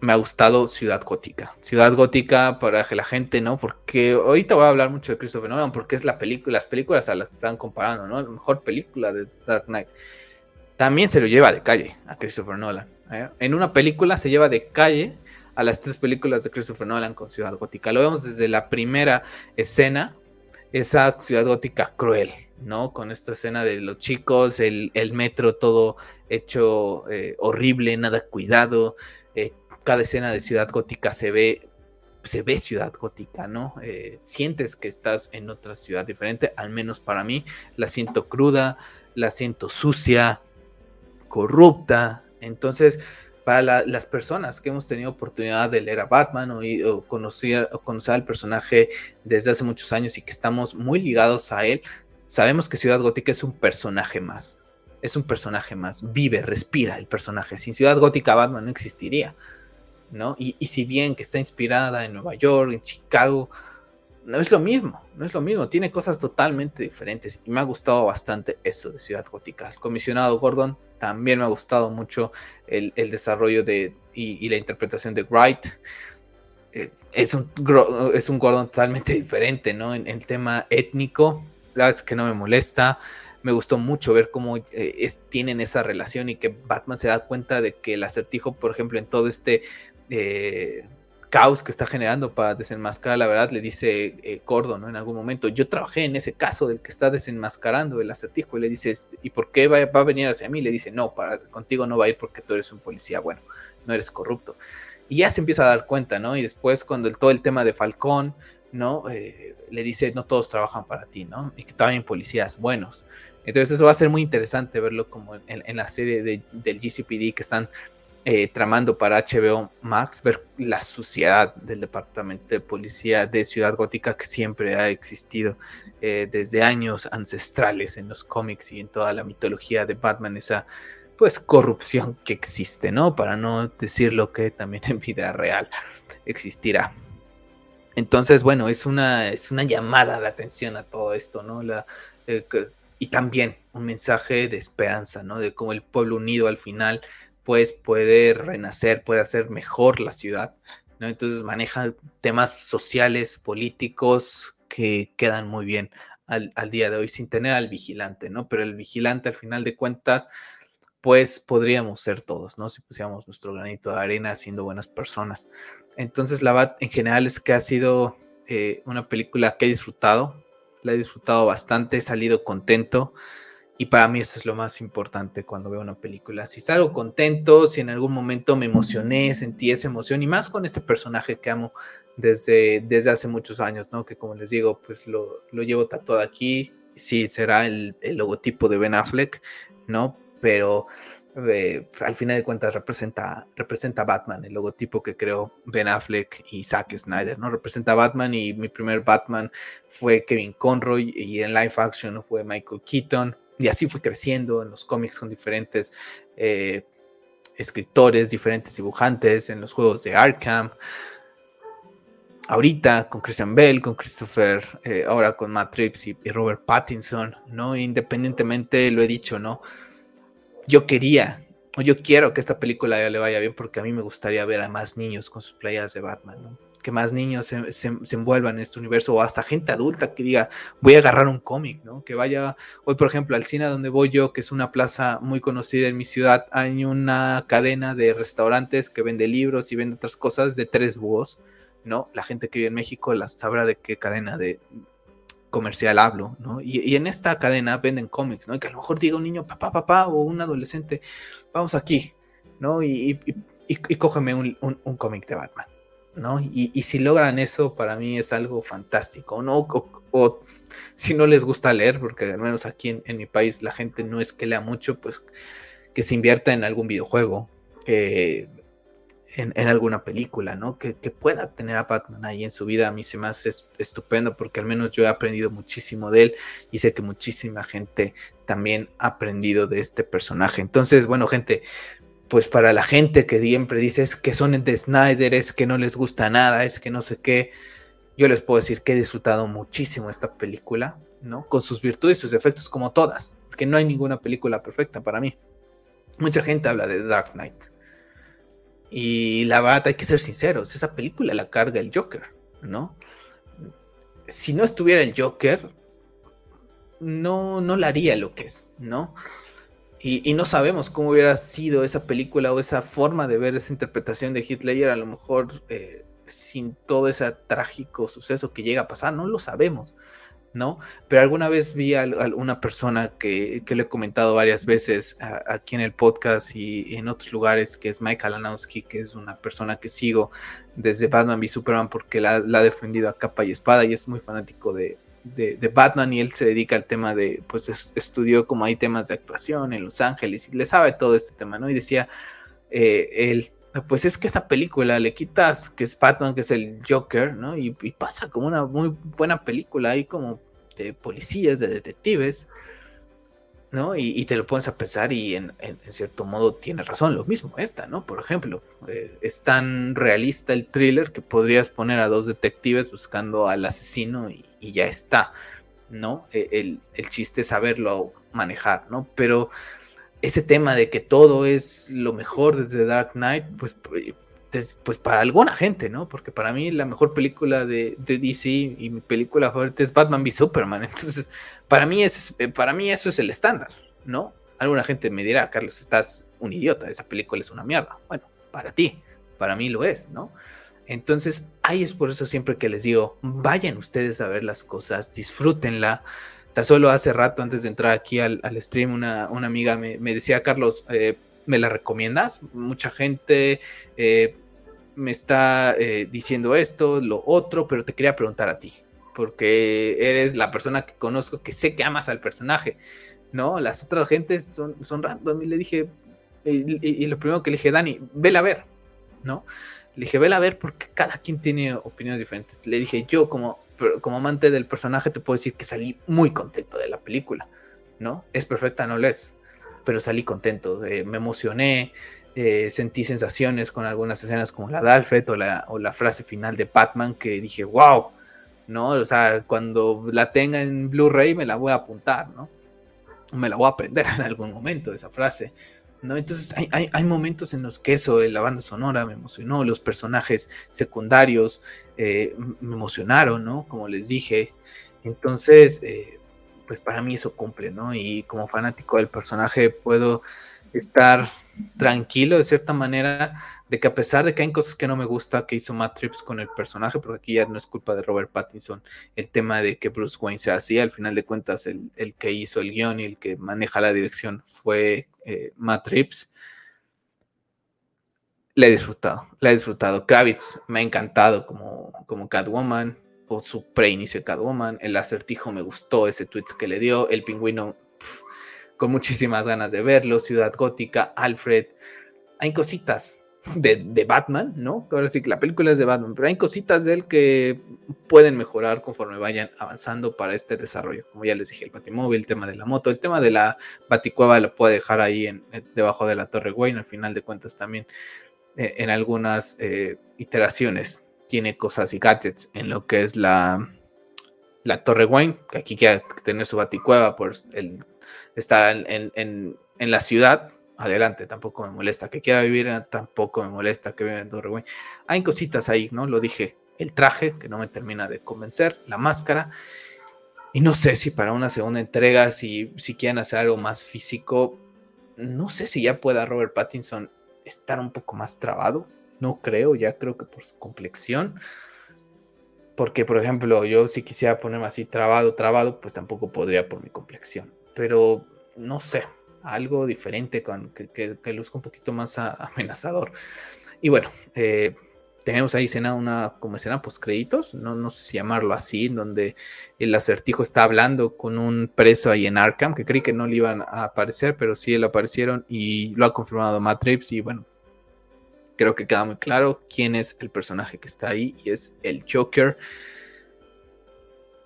me ha gustado Ciudad Gótica. Ciudad Gótica para que la gente, ¿no? Porque ahorita voy a hablar mucho de Christopher Nolan porque es la película, las películas a las que están comparando, ¿no? La mejor película de Dark Knight. También se lo lleva de calle a Christopher Nolan. En una película se lleva de calle a las tres películas de Christopher Nolan con Ciudad Gótica. Lo vemos desde la primera escena esa ciudad gótica cruel, ¿no? Con esta escena de los chicos, el, metro todo hecho eh, horrible, nada cuidado. Eh, cada escena de ciudad gótica se ve, se ve ciudad gótica, ¿no? Eh, sientes que estás en otra ciudad diferente, al menos para mí. La siento cruda, la siento sucia, corrupta. Entonces, para las personas que hemos tenido oportunidad de leer a Batman o, conocer, o conocer al personaje desde hace muchos años y que estamos muy ligados a él, sabemos que Ciudad Gótica es un personaje más. Es un personaje más. Vive, respira el personaje. Sin Ciudad Gótica Batman no existiría. ¿no? Y, y si bien que está inspirada en Nueva York, en Chicago, no es lo mismo, no es lo mismo, tiene cosas totalmente diferentes y me ha gustado bastante eso de Ciudad Gótica. El comisionado Gordon también me ha gustado mucho el, desarrollo de, y, la interpretación de Wright. Eh, es, un, es un Gordon totalmente diferente, ¿no? En, el tema étnico, la verdad es que no me molesta. Me gustó mucho ver cómo eh, tienen esa relación y que Batman se da cuenta de que el acertijo, por ejemplo, en todo este eh, caos que está generando para desenmascarar la verdad, le dice eh, ¿no? En algún momento, yo trabajé en ese caso del que está desenmascarando el acertijo y le dice, ¿y por qué va, a venir hacia mí? Le dice, no, para, contigo no va a ir porque tú eres un policía, bueno, no eres corrupto. Y ya se empieza a dar cuenta, ¿no? Y después cuando el, todo el tema de Falcón, ¿no? Eh, le dice, no todos trabajan para ti, ¿no? Y que también policías buenos. Entonces eso va a ser muy interesante verlo como en, la serie de, del GCPD que están eh, tramando para HBO Max, ver la suciedad del departamento de policía de Ciudad Gótica que siempre ha existido eh, desde años ancestrales en los cómics y en toda la mitología de Batman, esa pues corrupción que existe, ¿no? Para no decir lo que también en vida real existirá. Entonces, bueno, es una, es una llamada de atención a todo esto, ¿no? La, y también un mensaje de esperanza, ¿no? De cómo el pueblo unido al final pues puede renacer, puede hacer mejor la ciudad. ¿no? Entonces maneja temas sociales, políticos que quedan muy bien al, día de hoy sin tener al vigilante, ¿no? Pero el vigilante al final de cuentas, pues podríamos ser todos, ¿no? Si pusiéramos nuestro granito de arena siendo buenas personas. Entonces la BAT en general es que ha sido eh, una película que he disfrutado, la he disfrutado bastante, he salido contento. Y para mí eso es lo más importante cuando veo una película. Si salgo contento, si en algún momento me emocioné, sentí esa emoción, y más con este personaje que amo desde, desde hace muchos años, ¿no? Que como les digo, pues lo, lo llevo tatuado aquí. Sí, será el, el, logotipo de Ben Affleck, ¿no? Pero eh, al final de cuentas representa, representa Batman, el logotipo que creó Ben Affleck y Zack Snyder, ¿no? Representa Batman y mi primer Batman fue Kevin Conroy y en live action fue Michael Keaton y así fue creciendo en los cómics con diferentes eh, escritores, diferentes dibujantes, en los juegos de Arkham. Ahorita con Christian Bell, con Christopher, eh, ahora con Matt Reeves y, Robert Pattinson, ¿no? Independientemente, lo he dicho, ¿no? Yo quería, o yo quiero que esta película le vaya bien porque a mí me gustaría ver a más niños con sus playas de Batman, ¿no? Que más niños se, envuelvan en este universo o hasta gente adulta que diga voy a agarrar un cómic, ¿no? Que vaya hoy, por ejemplo, al cine donde voy yo, que es una plaza muy conocida en mi ciudad, hay una cadena de restaurantes que vende libros y vende otras cosas de tres búhos, ¿no? La gente que vive en México la sabrá de qué cadena de comercial hablo, ¿no? Y, en esta cadena venden cómics, ¿no? que a lo mejor diga un niño, papá, papá, o un adolescente, vamos aquí, ¿no? Y, y, cógeme un, un cómic de Batman. ¿No? Y, si logran eso, para mí es algo fantástico, ¿no? O, si no les gusta leer, porque al menos aquí en, mi país la gente no es que lea mucho, pues que se invierta en algún videojuego, en, alguna película, ¿no? Que, pueda tener a Batman ahí en su vida, a mí se me hace estupendo porque al menos yo he aprendido muchísimo de él y sé que muchísima gente también ha aprendido de este personaje. Entonces, bueno, gente, pues para la gente que siempre dice es que son de Snyder, es que no les gusta nada, es que no sé qué, yo les puedo decir que he disfrutado muchísimo esta película, ¿no? Con sus virtudes y sus defectos como todas, porque no hay ninguna película perfecta para mí. Mucha gente habla de Dark Knight. Y la verdad hay que ser sinceros, esa película la carga el Joker, ¿no? Si no estuviera el Joker, no, no la haría lo que es, ¿no? Y, no sabemos cómo hubiera sido esa película o esa forma de ver esa interpretación de Hitler, a lo mejor eh, sin todo ese trágico suceso que llega a pasar, no lo sabemos. ¿no? Pero alguna vez vi a, una persona que, le he comentado varias veces aquí en el podcast y en otros lugares, que es Mike Alanowski, que es una persona que sigo desde Batman v Superman porque la, ha defendido a capa y espada y es muy fanático de, Batman y él se dedica al tema de, pues estudió como hay temas de actuación en Los Ángeles y le sabe todo este tema, ¿no? Y decía, eh, él pues es que esa película le quitas que es Batman, que es el Joker, ¿no? Y, pasa como una muy buena película ahí como de policías, de detectives, ¿no? Y, te lo pones a pensar y en, cierto modo tiene razón, lo mismo esta, ¿no? Por ejemplo, eh, es tan realista el thriller que podrías poner a dos detectives buscando al asesino y, ya está, ¿no? E, el, el chiste es saberlo manejar, ¿no? Pero ese tema de que todo es lo mejor desde Dark Knight, pues, pues para alguna gente, ¿no? Porque para mí la mejor película de, DC y mi película favorita es Batman v Superman. Entonces, para mí, es, para mí eso es el estándar, ¿no? Alguna gente me dirá, Carlos, estás un idiota, esa película es una mierda. Bueno, para ti, para mí lo es, ¿no? Entonces, ahí es por eso siempre que les digo, vayan ustedes a ver las cosas, disfrútenla, Tan solo hace rato, antes de entrar aquí al, stream, una, amiga me, decía, Carlos, eh, ¿me la recomiendas? Mucha gente eh, me está eh, diciendo esto, lo otro, pero te quería preguntar a ti, porque eres la persona que conozco, que sé que amas al personaje, ¿no? Las otras gentes son, son random y le dije, y, y lo primero que le dije, Dani, vela a ver, ¿no? Le dije, vela a ver porque cada quien tiene opiniones diferentes. Le dije, yo como como amante del personaje te puedo decir que salí muy contento de la película, ¿no? Es perfecta, no lo es, pero salí contento, eh, me emocioné, eh, sentí sensaciones con algunas escenas como la de Alfred o la, o la frase final de Batman que dije, wow, ¿no? O sea, cuando la tenga en Blu-ray me la voy a apuntar, ¿no? Me la voy a aprender en algún momento, esa frase. ¿No? Entonces hay, momentos en los que eso, la banda sonora me emocionó, los personajes secundarios eh, me emocionaron, ¿no? Como les dije. Entonces, eh, pues para mí eso cumple, ¿no? Y como fanático del personaje puedo estar tranquilo de cierta manera de que a pesar de que hay cosas que no me gusta que hizo Matt Trips con el personaje, porque aquí ya no es culpa de Robert Pattinson, el tema de que Bruce Wayne sea así, al final de cuentas el, que hizo el guion y el que maneja la dirección fue eh, Matt Trips. Le he disfrutado, le he disfrutado. Kravitz me ha encantado como, como Catwoman, o su preinicio de Catwoman. El acertijo me gustó, ese tweet que le dio. El pingüino con muchísimas ganas de verlo, Ciudad Gótica, Alfred. Hay cositas de, Batman, ¿no? Ahora sí que la película es de Batman, pero hay cositas de él que pueden mejorar conforme vayan avanzando para este desarrollo. Como ya les dije, el Batimóvil, el tema de la moto, el tema de la Baticueva lo puede dejar ahí en, debajo de la Torre Wayne, al final de cuentas también eh, en algunas eh, iteraciones tiene cosas y gadgets en lo que es la, la Torre Wayne, que aquí quiere tener su Baticueva por el estar en, la ciudad, adelante, tampoco me molesta. Que quiera vivir, tampoco me molesta que viva en Torre Hay cositas ahí, ¿no? Lo dije, el traje, que no me termina de convencer, la máscara. Y no sé si para una segunda entrega, si, si quieren hacer algo más físico, no sé si ya pueda Robert Pattinson estar un poco más trabado. No creo, ya creo que por su complexión. Porque, por ejemplo, yo si quisiera ponerme así trabado, trabado, pues tampoco podría por mi complexión pero no sé, algo diferente con, que, que, luzca un poquito más amenazador. Y bueno, eh, tenemos ahí escena, una como escena post créditos, no, no sé si llamarlo así, en donde el acertijo está hablando con un preso ahí en Arkham, que creí que no le iban a aparecer, pero sí le aparecieron y lo ha confirmado Matt y bueno, creo que queda muy claro quién es el personaje que está ahí y es el Joker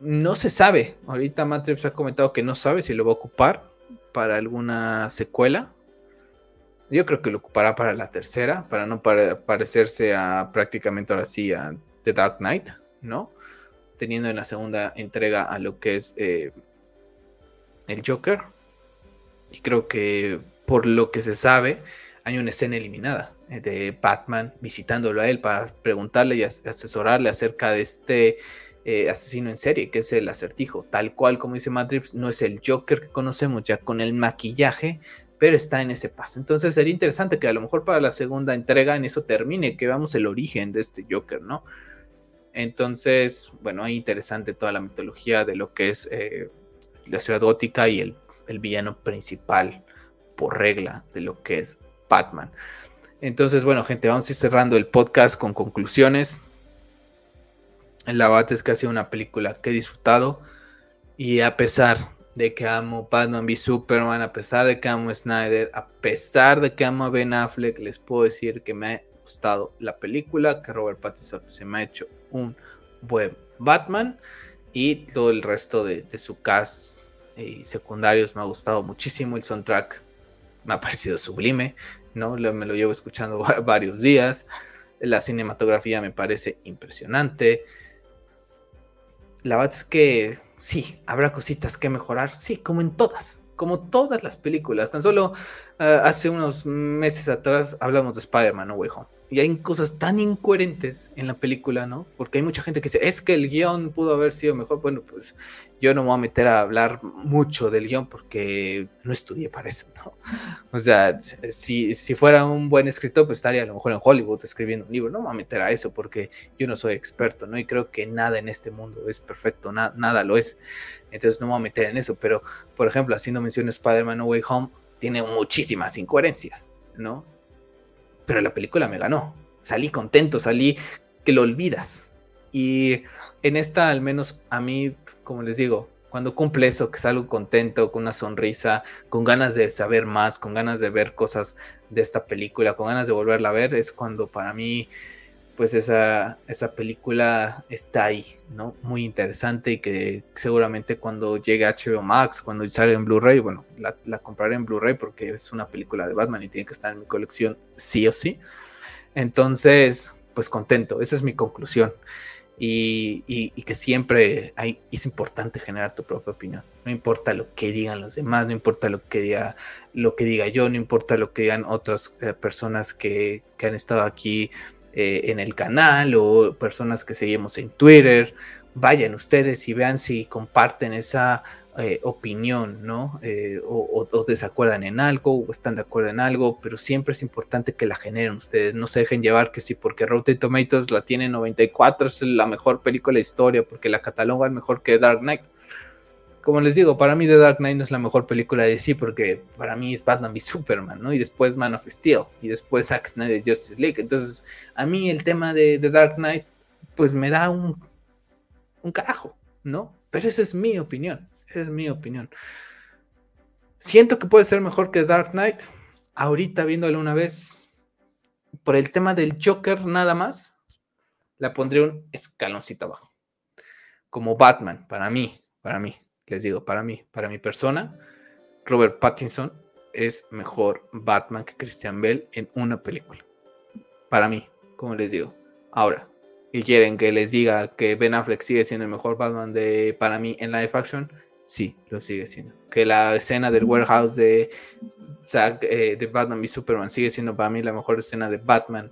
no se sabe. Ahorita Matrix ha comentado que no sabe si lo va a ocupar para alguna secuela. Yo creo que lo ocupará para la tercera, para no parecerse a prácticamente ahora sí a The Dark Knight, ¿no? Teniendo en la segunda entrega a lo que es eh, el Joker. Y creo que por lo que se sabe, hay una escena eliminada eh, de Batman visitándolo a él para preguntarle y asesorarle acerca de este eh, asesino en serie, que es el acertijo. Tal cual como dice Matrix, no es el Joker que conocemos ya con el maquillaje, pero está en ese paso. Entonces sería interesante que a lo mejor para la segunda entrega en eso termine, que veamos el origen de este Joker, ¿no? Entonces, bueno, es interesante toda la mitología de lo que es eh, la ciudad gótica y el, el, villano principal por regla de lo que es Batman. Entonces, bueno, gente, vamos a ir cerrando el podcast con conclusiones. La Bat es casi una película que he disfrutado y a pesar de que amo Batman v Superman, a pesar de que amo Snyder, a pesar de que amo a Ben Affleck, les puedo decir que me gustado la película, que Robert Pattinson se me ha hecho un buen Batman y todo el resto de, su cast y secundarios me ha gustado muchísimo. El soundtrack me ha parecido sublime, ¿no? Me lo llevo escuchando varios días. La cinematografía me parece impresionante. La verdad es que sí, habrá cositas que mejorar, sí, como en todas, como todas las películas. Tan solo uh, hace unos meses atrás hablamos de Spider-Man, ¿no, Way y hay cosas tan incoherentes en la película, ¿no? Porque hay mucha gente que dice, es que el guion pudo haber sido mejor. Bueno, pues yo no me voy a meter a hablar mucho del guion porque no estudié para eso, ¿no? O sea, si, si fuera un buen escritor, pues estaría a lo mejor en Hollywood escribiendo un libro. No me voy a meter a eso porque yo no soy experto, ¿no? Y creo que nada en este mundo es perfecto, nada lo es. Entonces no me voy a meter en eso. Pero, por ejemplo, haciendo mención a Spider-Man No Way Home, tiene muchísimas incoherencias, ¿no? pero la película me ganó. Salí contento, salí que lo olvidas. Y en esta, al menos a mí, como les digo, cuando cumple eso, que salgo contento, con una sonrisa, con ganas de saber más, con ganas de ver cosas de esta película, con ganas de volverla a ver, es cuando para mí, pues esa, esa película está ahí, ¿no? Muy interesante y que seguramente cuando llegue a HBO Max, cuando salga en Blu-ray, bueno, la, compraré en Blu-ray porque es una película de Batman y tiene que estar en mi colección sí o sí. Entonces, pues contento, esa es mi conclusión. Y, y, que siempre es importante generar tu propia opinión. No importa lo que digan los demás, no importa lo que diga, lo que diga yo, no importa lo que digan otras eh, personas que, que, han estado aquí eh, en el canal o personas que seguimos en Twitter. Vayan ustedes y vean si comparten esa eh, opinión, ¿no? Eh, o, desacuerdan en algo, o están de acuerdo en algo, pero siempre es importante que la generen ustedes. No se dejen llevar que si porque Rotten Tomatoes la tiene 94 es la mejor película de historia, porque la catalogan mejor que Dark Knight. Como les digo, para mí The Dark Knight no es la mejor película de DC, porque para mí es Batman v Superman, ¿no? Y después Man of Steel, y después Zack Snyder Justice League. Entonces, a mí el tema de The Dark Knight, pues me da un, un carajo, ¿no? Pero esa es mi opinión. Esa es mi opinión. Siento que puede ser mejor que Dark Knight. Ahorita viéndolo una vez, por el tema del Joker nada más, la pondré un escaloncito abajo. Como Batman, para mí, para mí, les digo, para mí, para mi persona, Robert Pattinson es mejor Batman que Christian Bale en una película. Para mí, como les digo. Ahora, y quieren que les diga que Ben Affleck sigue siendo el mejor Batman de para mí en live action, Sí, lo sigue siendo. Que la escena del warehouse de, eh, de Batman y Superman sigue siendo para mí la mejor escena de Batman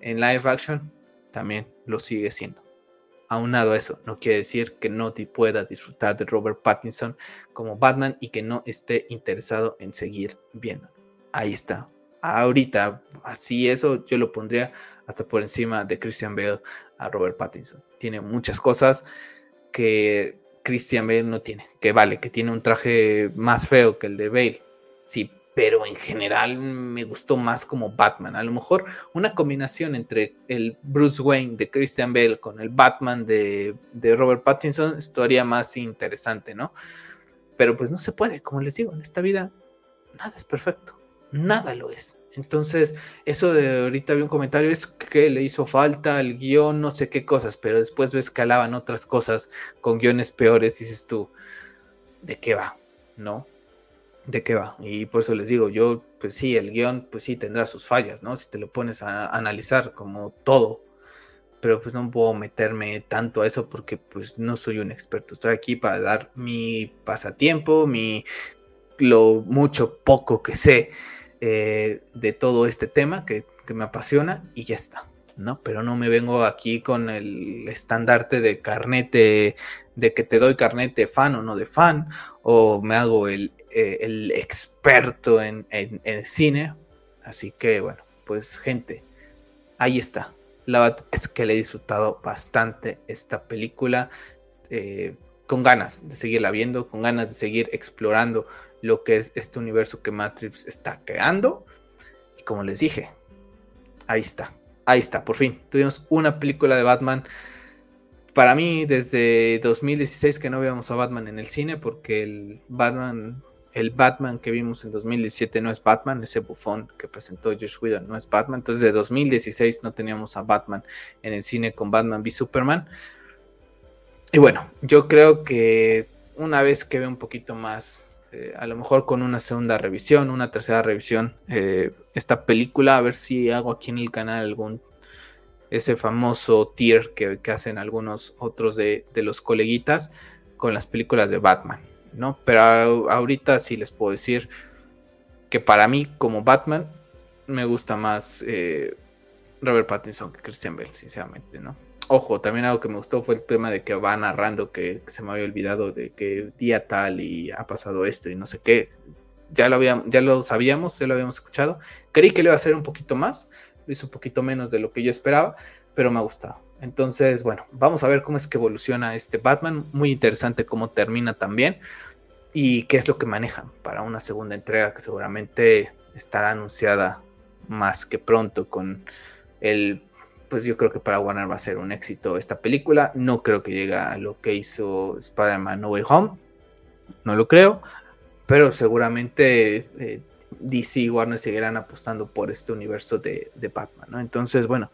en live action, también lo sigue siendo. Aunado a eso, no quiere decir que no te pueda disfrutar de Robert Pattinson como Batman y que no esté interesado en seguir viendo. Ahí está. Ahorita, así eso, yo lo pondría hasta por encima de Christian Bale a Robert Pattinson. Tiene muchas cosas que Christian Bale no tiene. Que vale, que tiene un traje más feo que el de Bale. Sí, pero en general me gustó más como Batman. A lo mejor una combinación entre el Bruce Wayne de Christian Bale con el Batman de, de Robert Pattinson estaría más interesante, ¿no? Pero pues no se puede, como les digo, en esta vida nada es perfecto. Nada lo es. Entonces, eso de ahorita vi un comentario, es que le hizo falta el guion, no sé qué cosas, pero después ves que alaban otras cosas con guiones peores dices tú, ¿de qué va? ¿No? ¿De qué va? Y por eso les digo, yo, pues sí, el guion, pues sí, tendrá sus fallas, ¿no? Si te lo pones a analizar como todo, pero pues no puedo meterme tanto a eso porque pues no soy un experto. Estoy aquí para dar mi pasatiempo, mi lo mucho poco que sé eh, de todo este tema que, me apasiona y ya está. ¿no? Pero no me vengo aquí con el estandarte de carnete, de que te doy carnete fan o no de fan, o me hago el, eh, experto en, en, cine. Así que bueno, pues gente, ahí está. La verdad es que le he disfrutado bastante esta película. Eh, con ganas de seguirla viendo, con ganas de seguir explorando lo que es este universo que Matrix está creando. Y como les dije, ahí está, ahí está, por fin. Tuvimos una película de Batman. Para mí, desde 2016 que no veíamos a Batman en el cine, porque el Batman, el Batman que vimos en 2017 no es Batman, ese bufón que presentó Josh Whedon no es Batman. Entonces, de 2016 no teníamos a Batman en el cine con Batman v Superman. Y bueno, yo creo que una vez que vea un poquito más, eh, a lo mejor con una segunda revisión, una tercera revisión, eh, esta película, a ver si hago aquí en el canal algún, ese famoso tier que, hacen algunos otros de, los coleguitas con las películas de Batman, ¿no? Pero ahorita sí les puedo decir que para mí como Batman me gusta más eh, Robert Pattinson que Christian Bale, sinceramente, ¿no? Ojo, también algo que me gustó fue el tema de que va narrando que, se me había olvidado de que día tal y ha pasado esto y no sé qué. Ya lo, habíamos, ya lo sabíamos, ya lo habíamos escuchado. Creí que le iba a hacer un poquito más, lo hizo un poquito menos de lo que yo esperaba, pero me ha gustado. Entonces, bueno, vamos a ver cómo es que evoluciona este Batman. Muy interesante cómo termina también y qué es lo que manejan para una segunda entrega que seguramente estará anunciada más que pronto con el pues yo creo que para Warner va a ser un éxito esta película. No creo que llegue a lo que hizo Spider-Man No Way Home. No lo creo. Pero seguramente eh, DC y Warner seguirán apostando por este universo de, Batman. Entonces, bueno.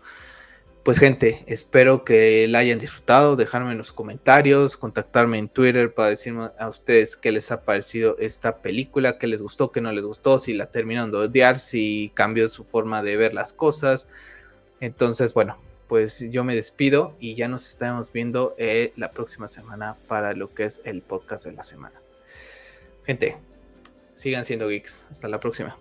Pues gente, espero que la hayan disfrutado, dejarme en los comentarios, contactarme en Twitter para decirme a ustedes qué les ha parecido esta película, qué les gustó, qué no les gustó, si la terminaron de odiar, si cambió su forma de ver las cosas, entonces, bueno, pues yo me despido y ya nos estaremos viendo eh, la próxima semana para lo que es el podcast de la semana. Gente, sigan siendo geeks. Hasta la próxima.